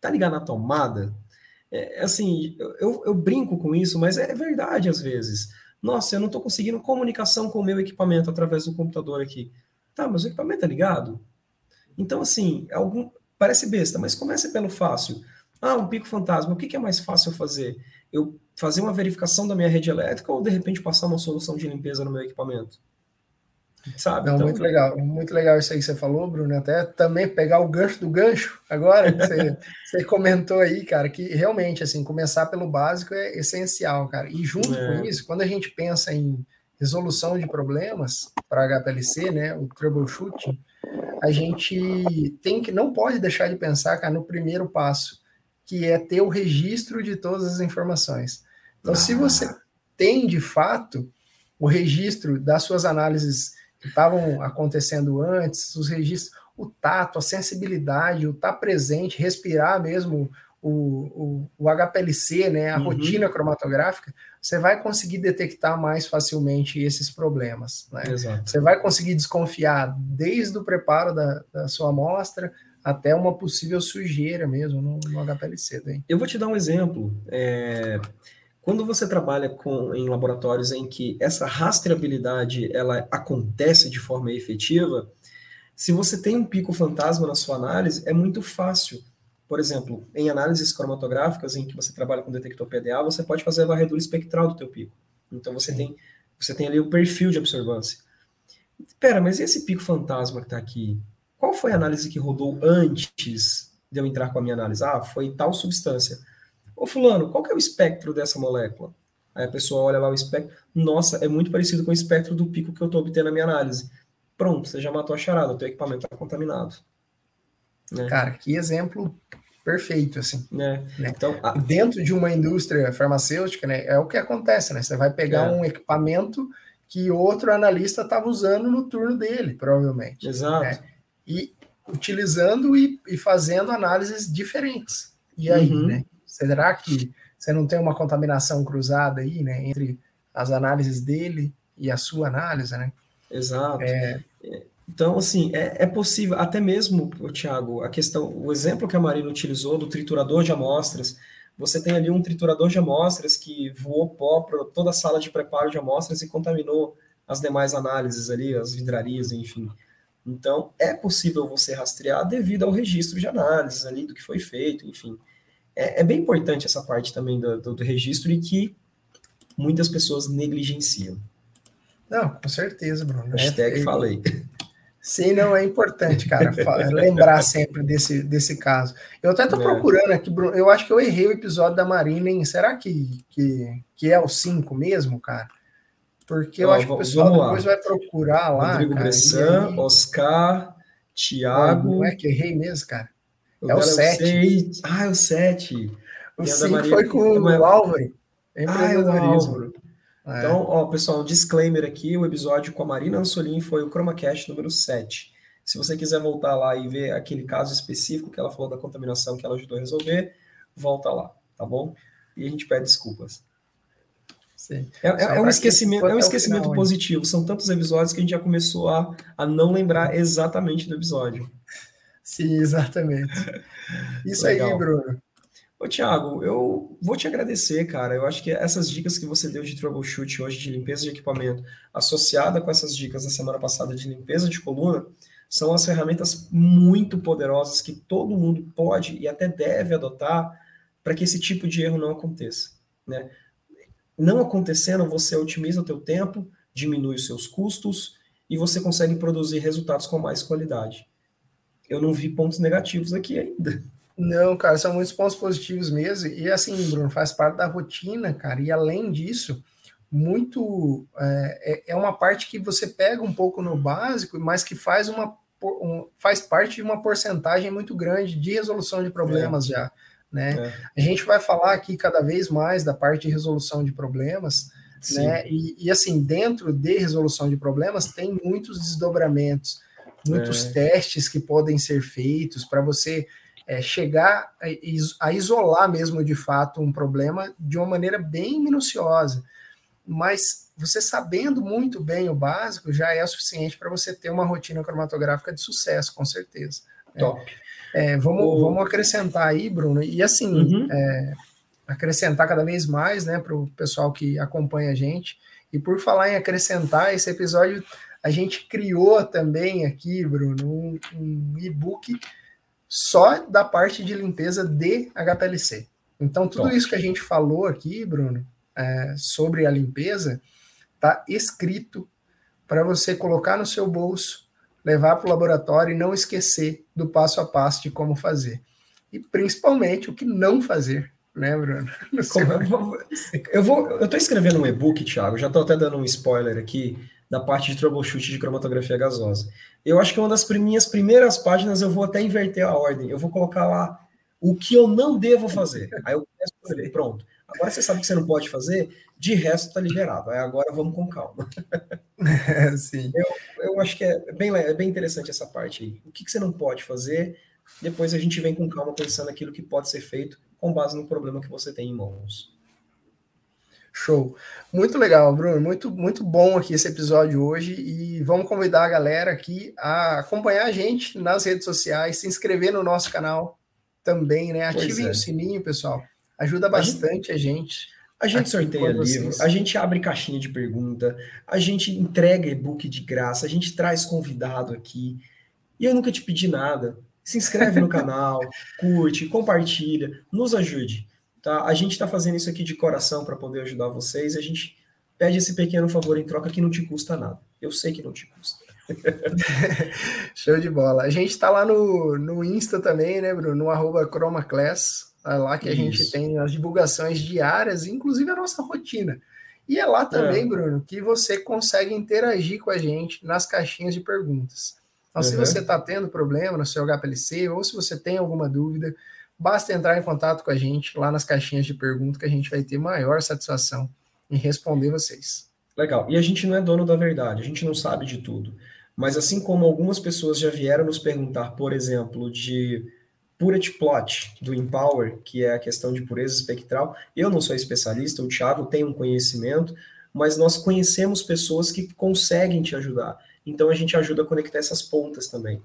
Tá ligado na tomada? É, é, assim, eu, eu brinco com isso, mas é verdade às vezes. Nossa, eu não estou conseguindo comunicação com o meu equipamento através do computador aqui. Tá, mas o equipamento tá ligado? Então, assim, algum, parece besta, mas comece pelo fácil. Ah, um pico fantasma, o que, que é mais fácil fazer? Eu fazer uma verificação da minha rede elétrica ou, de repente, passar uma solução de limpeza no meu equipamento? Sabe? Não, então, muito legal, muito legal isso aí que você falou, Bruno. Até também pegar o gancho do gancho agora, você, você comentou aí, cara, que realmente, assim, começar pelo básico é essencial, cara. E junto é. com isso, quando a gente pensa em resolução de problemas para HPLC, né, o troubleshooting, a gente tem que não pode deixar de pensar, cara, no primeiro passo, que é ter o registro de todas as informações. Então, ah. se você tem de fato o registro das suas análises que estavam acontecendo antes, os registros, o tato, a sensibilidade, o estar tá presente, respirar mesmo o, o, o HPLC, né, a uhum. rotina cromatográfica, você vai conseguir detectar mais facilmente esses problemas. Né? Você vai conseguir desconfiar desde o preparo da, da sua amostra até uma possível sujeira mesmo no, no HPLC. Daí. Eu vou te dar um exemplo. É, quando você trabalha com, em laboratórios em que essa rastreabilidade ela acontece de forma efetiva, se você tem um pico fantasma na sua análise, é muito fácil por exemplo, em análises cromatográficas, em que você trabalha com detector PDA, você pode fazer a varredura espectral do teu pico. Então você tem, você tem ali o perfil de absorvância. Pera, mas e esse pico fantasma que está aqui? Qual foi a análise que rodou antes de eu entrar com a minha análise? Ah, foi tal substância. Ô fulano, qual que é o espectro dessa molécula? Aí a pessoa olha lá o espectro, nossa, é muito parecido com o espectro do pico que eu estou obtendo na minha análise. Pronto, você já matou a charada, o teu equipamento está contaminado. Né? Cara, que exemplo perfeito, assim. É. Né? Então, a... Dentro de uma indústria farmacêutica, né, é o que acontece, né? Você vai pegar é. um equipamento que outro analista estava usando no turno dele, provavelmente. Exato. Né? E utilizando e, e, fazendo análises diferentes. E aí, uhum. né? Será que você não tem uma contaminação cruzada aí, né? Entre as análises dele e a sua análise, né? Exato. É, é então, assim, é, é possível, até mesmo, Tiago, a questão, o exemplo que a Marina utilizou do triturador de amostras, você tem ali um triturador de amostras que voou pó para toda a sala de preparo de amostras e contaminou as demais análises ali, as vidrarias, enfim. Então, é possível você rastrear devido ao registro de análises ali do que foi feito, enfim. É, é bem importante essa parte também do, do, do registro e que muitas pessoas negligenciam. Não, com certeza, Bruno. Hashtag é, falei. Sim, não, é importante, cara, lembrar sempre desse, desse caso. Eu até tô é. procurando aqui, Bruno, eu acho que eu errei o episódio da Marina, hein? Será que, que, que é o 5 mesmo, cara? Porque eu Ó, acho que o pessoal depois vai procurar lá, Rodrigo cara. Bressan, aí... Oscar, Thiago... Não é que errei mesmo, cara? é o 7. Ah, é o 7. O 5 foi com o Álvaro. Ah, é o Álvaro. É. Então, ó, pessoal, um disclaimer aqui, o episódio com a Marina Ansolim foi o ChromaCast número 7. Se você quiser voltar lá e ver aquele caso específico que ela falou da contaminação que ela ajudou a resolver, volta lá, tá bom? E a gente pede desculpas. Sim. É, é, é um esquecimento, é um esquecimento final, positivo. São tantos episódios que a gente já começou a, a não lembrar exatamente do episódio. Sim, exatamente. Isso Legal. aí, Bruno. Ô, Thiago, eu vou te agradecer, cara. Eu acho que essas dicas que você deu de troubleshoot hoje de limpeza de equipamento, associada com essas dicas da semana passada de limpeza de coluna, são as ferramentas muito poderosas que todo mundo pode e até deve adotar para que esse tipo de erro não aconteça. Né? Não acontecendo, você otimiza o teu tempo, diminui os seus custos e você consegue produzir resultados com mais qualidade. Eu não vi pontos negativos aqui ainda. Não, cara, são muitos pontos positivos mesmo. E assim, Bruno, faz parte da rotina, cara. E além disso, muito é, é, é uma parte que você pega um pouco no básico, mas que faz uma um, faz parte de uma porcentagem muito grande de resolução de problemas é. já. Né? É. A gente vai falar aqui cada vez mais da parte de resolução de problemas, né? E, e, assim, dentro de resolução de problemas tem muitos desdobramentos, muitos é. testes que podem ser feitos para você é, chegar a, isolar mesmo de fato um problema de uma maneira bem minuciosa. Mas você sabendo muito bem o básico já é o suficiente para você ter uma rotina cromatográfica de sucesso, com certeza. Né? Top. É, vamos, o... vamos acrescentar aí, Bruno, e assim, uhum. é, acrescentar cada vez mais, né, para o pessoal que acompanha a gente. E por falar em acrescentar, esse episódio a gente criou também aqui, Bruno, um, um e-book só da parte de limpeza de HPLC. Então, tudo isso que a gente falou aqui, Bruno, é, sobre a limpeza, está escrito para você colocar no seu bolso, levar para o laboratório e não esquecer do passo a passo de como fazer. E principalmente o que não fazer, né, Bruno? Eu vou, eu estou escrevendo um e-book, Thiago, já estou até dando um spoiler aqui da parte de troubleshoot de cromatografia gasosa. Eu acho que uma das minhas primeiras páginas eu vou até inverter a ordem. Eu vou colocar lá o que eu não devo fazer. Aí eu começo pronto. Agora você sabe que você não pode fazer, de resto tá liberado. Aí agora vamos com calma. É, sim. Eu, eu acho que é bem, é bem interessante essa parte aí. O que, que você não pode fazer, depois a gente vem com calma pensando aquilo que pode ser feito com base no problema que você tem em mãos. Show. Muito legal, Bruno. Muito, muito bom aqui esse episódio hoje. E vamos convidar a galera aqui a acompanhar a gente nas redes sociais, se inscrever no nosso canal também, né? Ativem é. o sininho, pessoal. Ajuda bastante a gente. A gente sorteia livro, a gente abre caixinha de pergunta, a gente entrega e-book de graça, a gente traz convidado aqui. E eu nunca te pedi nada. Se inscreve no canal, curte, compartilha, nos ajude. Tá? A gente está fazendo isso aqui de coração para poder ajudar vocês. A gente pede esse pequeno favor em troca que não te custa nada. Eu sei que não te custa. Show de bola. A gente está lá no, no Insta também, né, Bruno? No arroba ChromaClass. É lá que a Isso. gente tem as divulgações diárias, inclusive a nossa rotina. E é lá também, é. Bruno, que você consegue interagir com a gente nas caixinhas de perguntas. Então, uhum. se você está tendo problema no seu HPLC ou se você tem alguma dúvida, basta entrar em contato com a gente lá nas caixinhas de perguntas que a gente vai ter maior satisfação em responder vocês. Legal. E a gente não é dono da verdade, a gente não sabe de tudo. Mas assim como algumas pessoas já vieram nos perguntar, por exemplo, de Purity Plot do Empower, que é a questão de pureza espectral. Eu não sou especialista, o Thiago tem um conhecimento, mas nós conhecemos pessoas que conseguem te ajudar. Então a gente ajuda a conectar essas pontas também.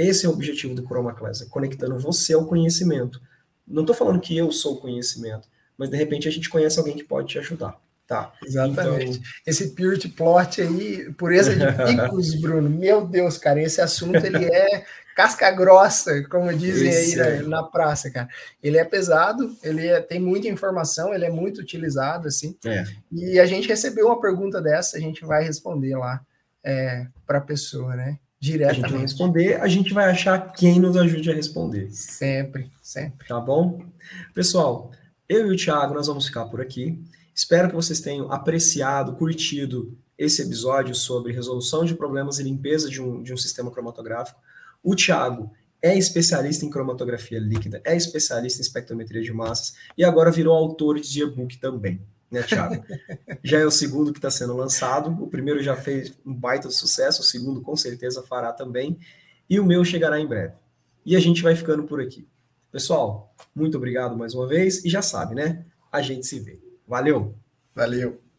Esse é o objetivo do Chroma Class, é conectando você ao conhecimento. Não estou falando que eu sou o conhecimento, mas de repente a gente conhece alguém que pode te ajudar. Tá. Exatamente. Então... Esse Purity Plot aí, pureza de picos, Bruno. Meu Deus, cara, esse assunto ele é casca grossa, como dizem Isso, aí na, na, praça, cara. Ele é pesado, ele é, tem muita informação, ele é muito utilizado, assim. É. E a gente recebeu uma pergunta dessa, a gente vai responder lá é, para a pessoa, né? Diretamente. A gente responder, a gente vai achar quem nos ajude a responder. Sempre, sempre. Tá bom? Pessoal, eu e o Thiago, nós vamos ficar por aqui. Espero que vocês tenham apreciado, curtido esse episódio sobre resolução de problemas e limpeza de um, de um sistema cromatográfico. O Thiago é especialista em cromatografia líquida, é especialista em espectrometria de massas e agora virou autor de e-book também, né, Thiago? já é o segundo que está sendo lançado, o primeiro já fez um baita sucesso, o segundo com certeza fará também, e o meu chegará em breve. E a gente vai ficando por aqui. Pessoal, muito obrigado mais uma vez e já sabe, né? A gente se vê. Valeu! Valeu!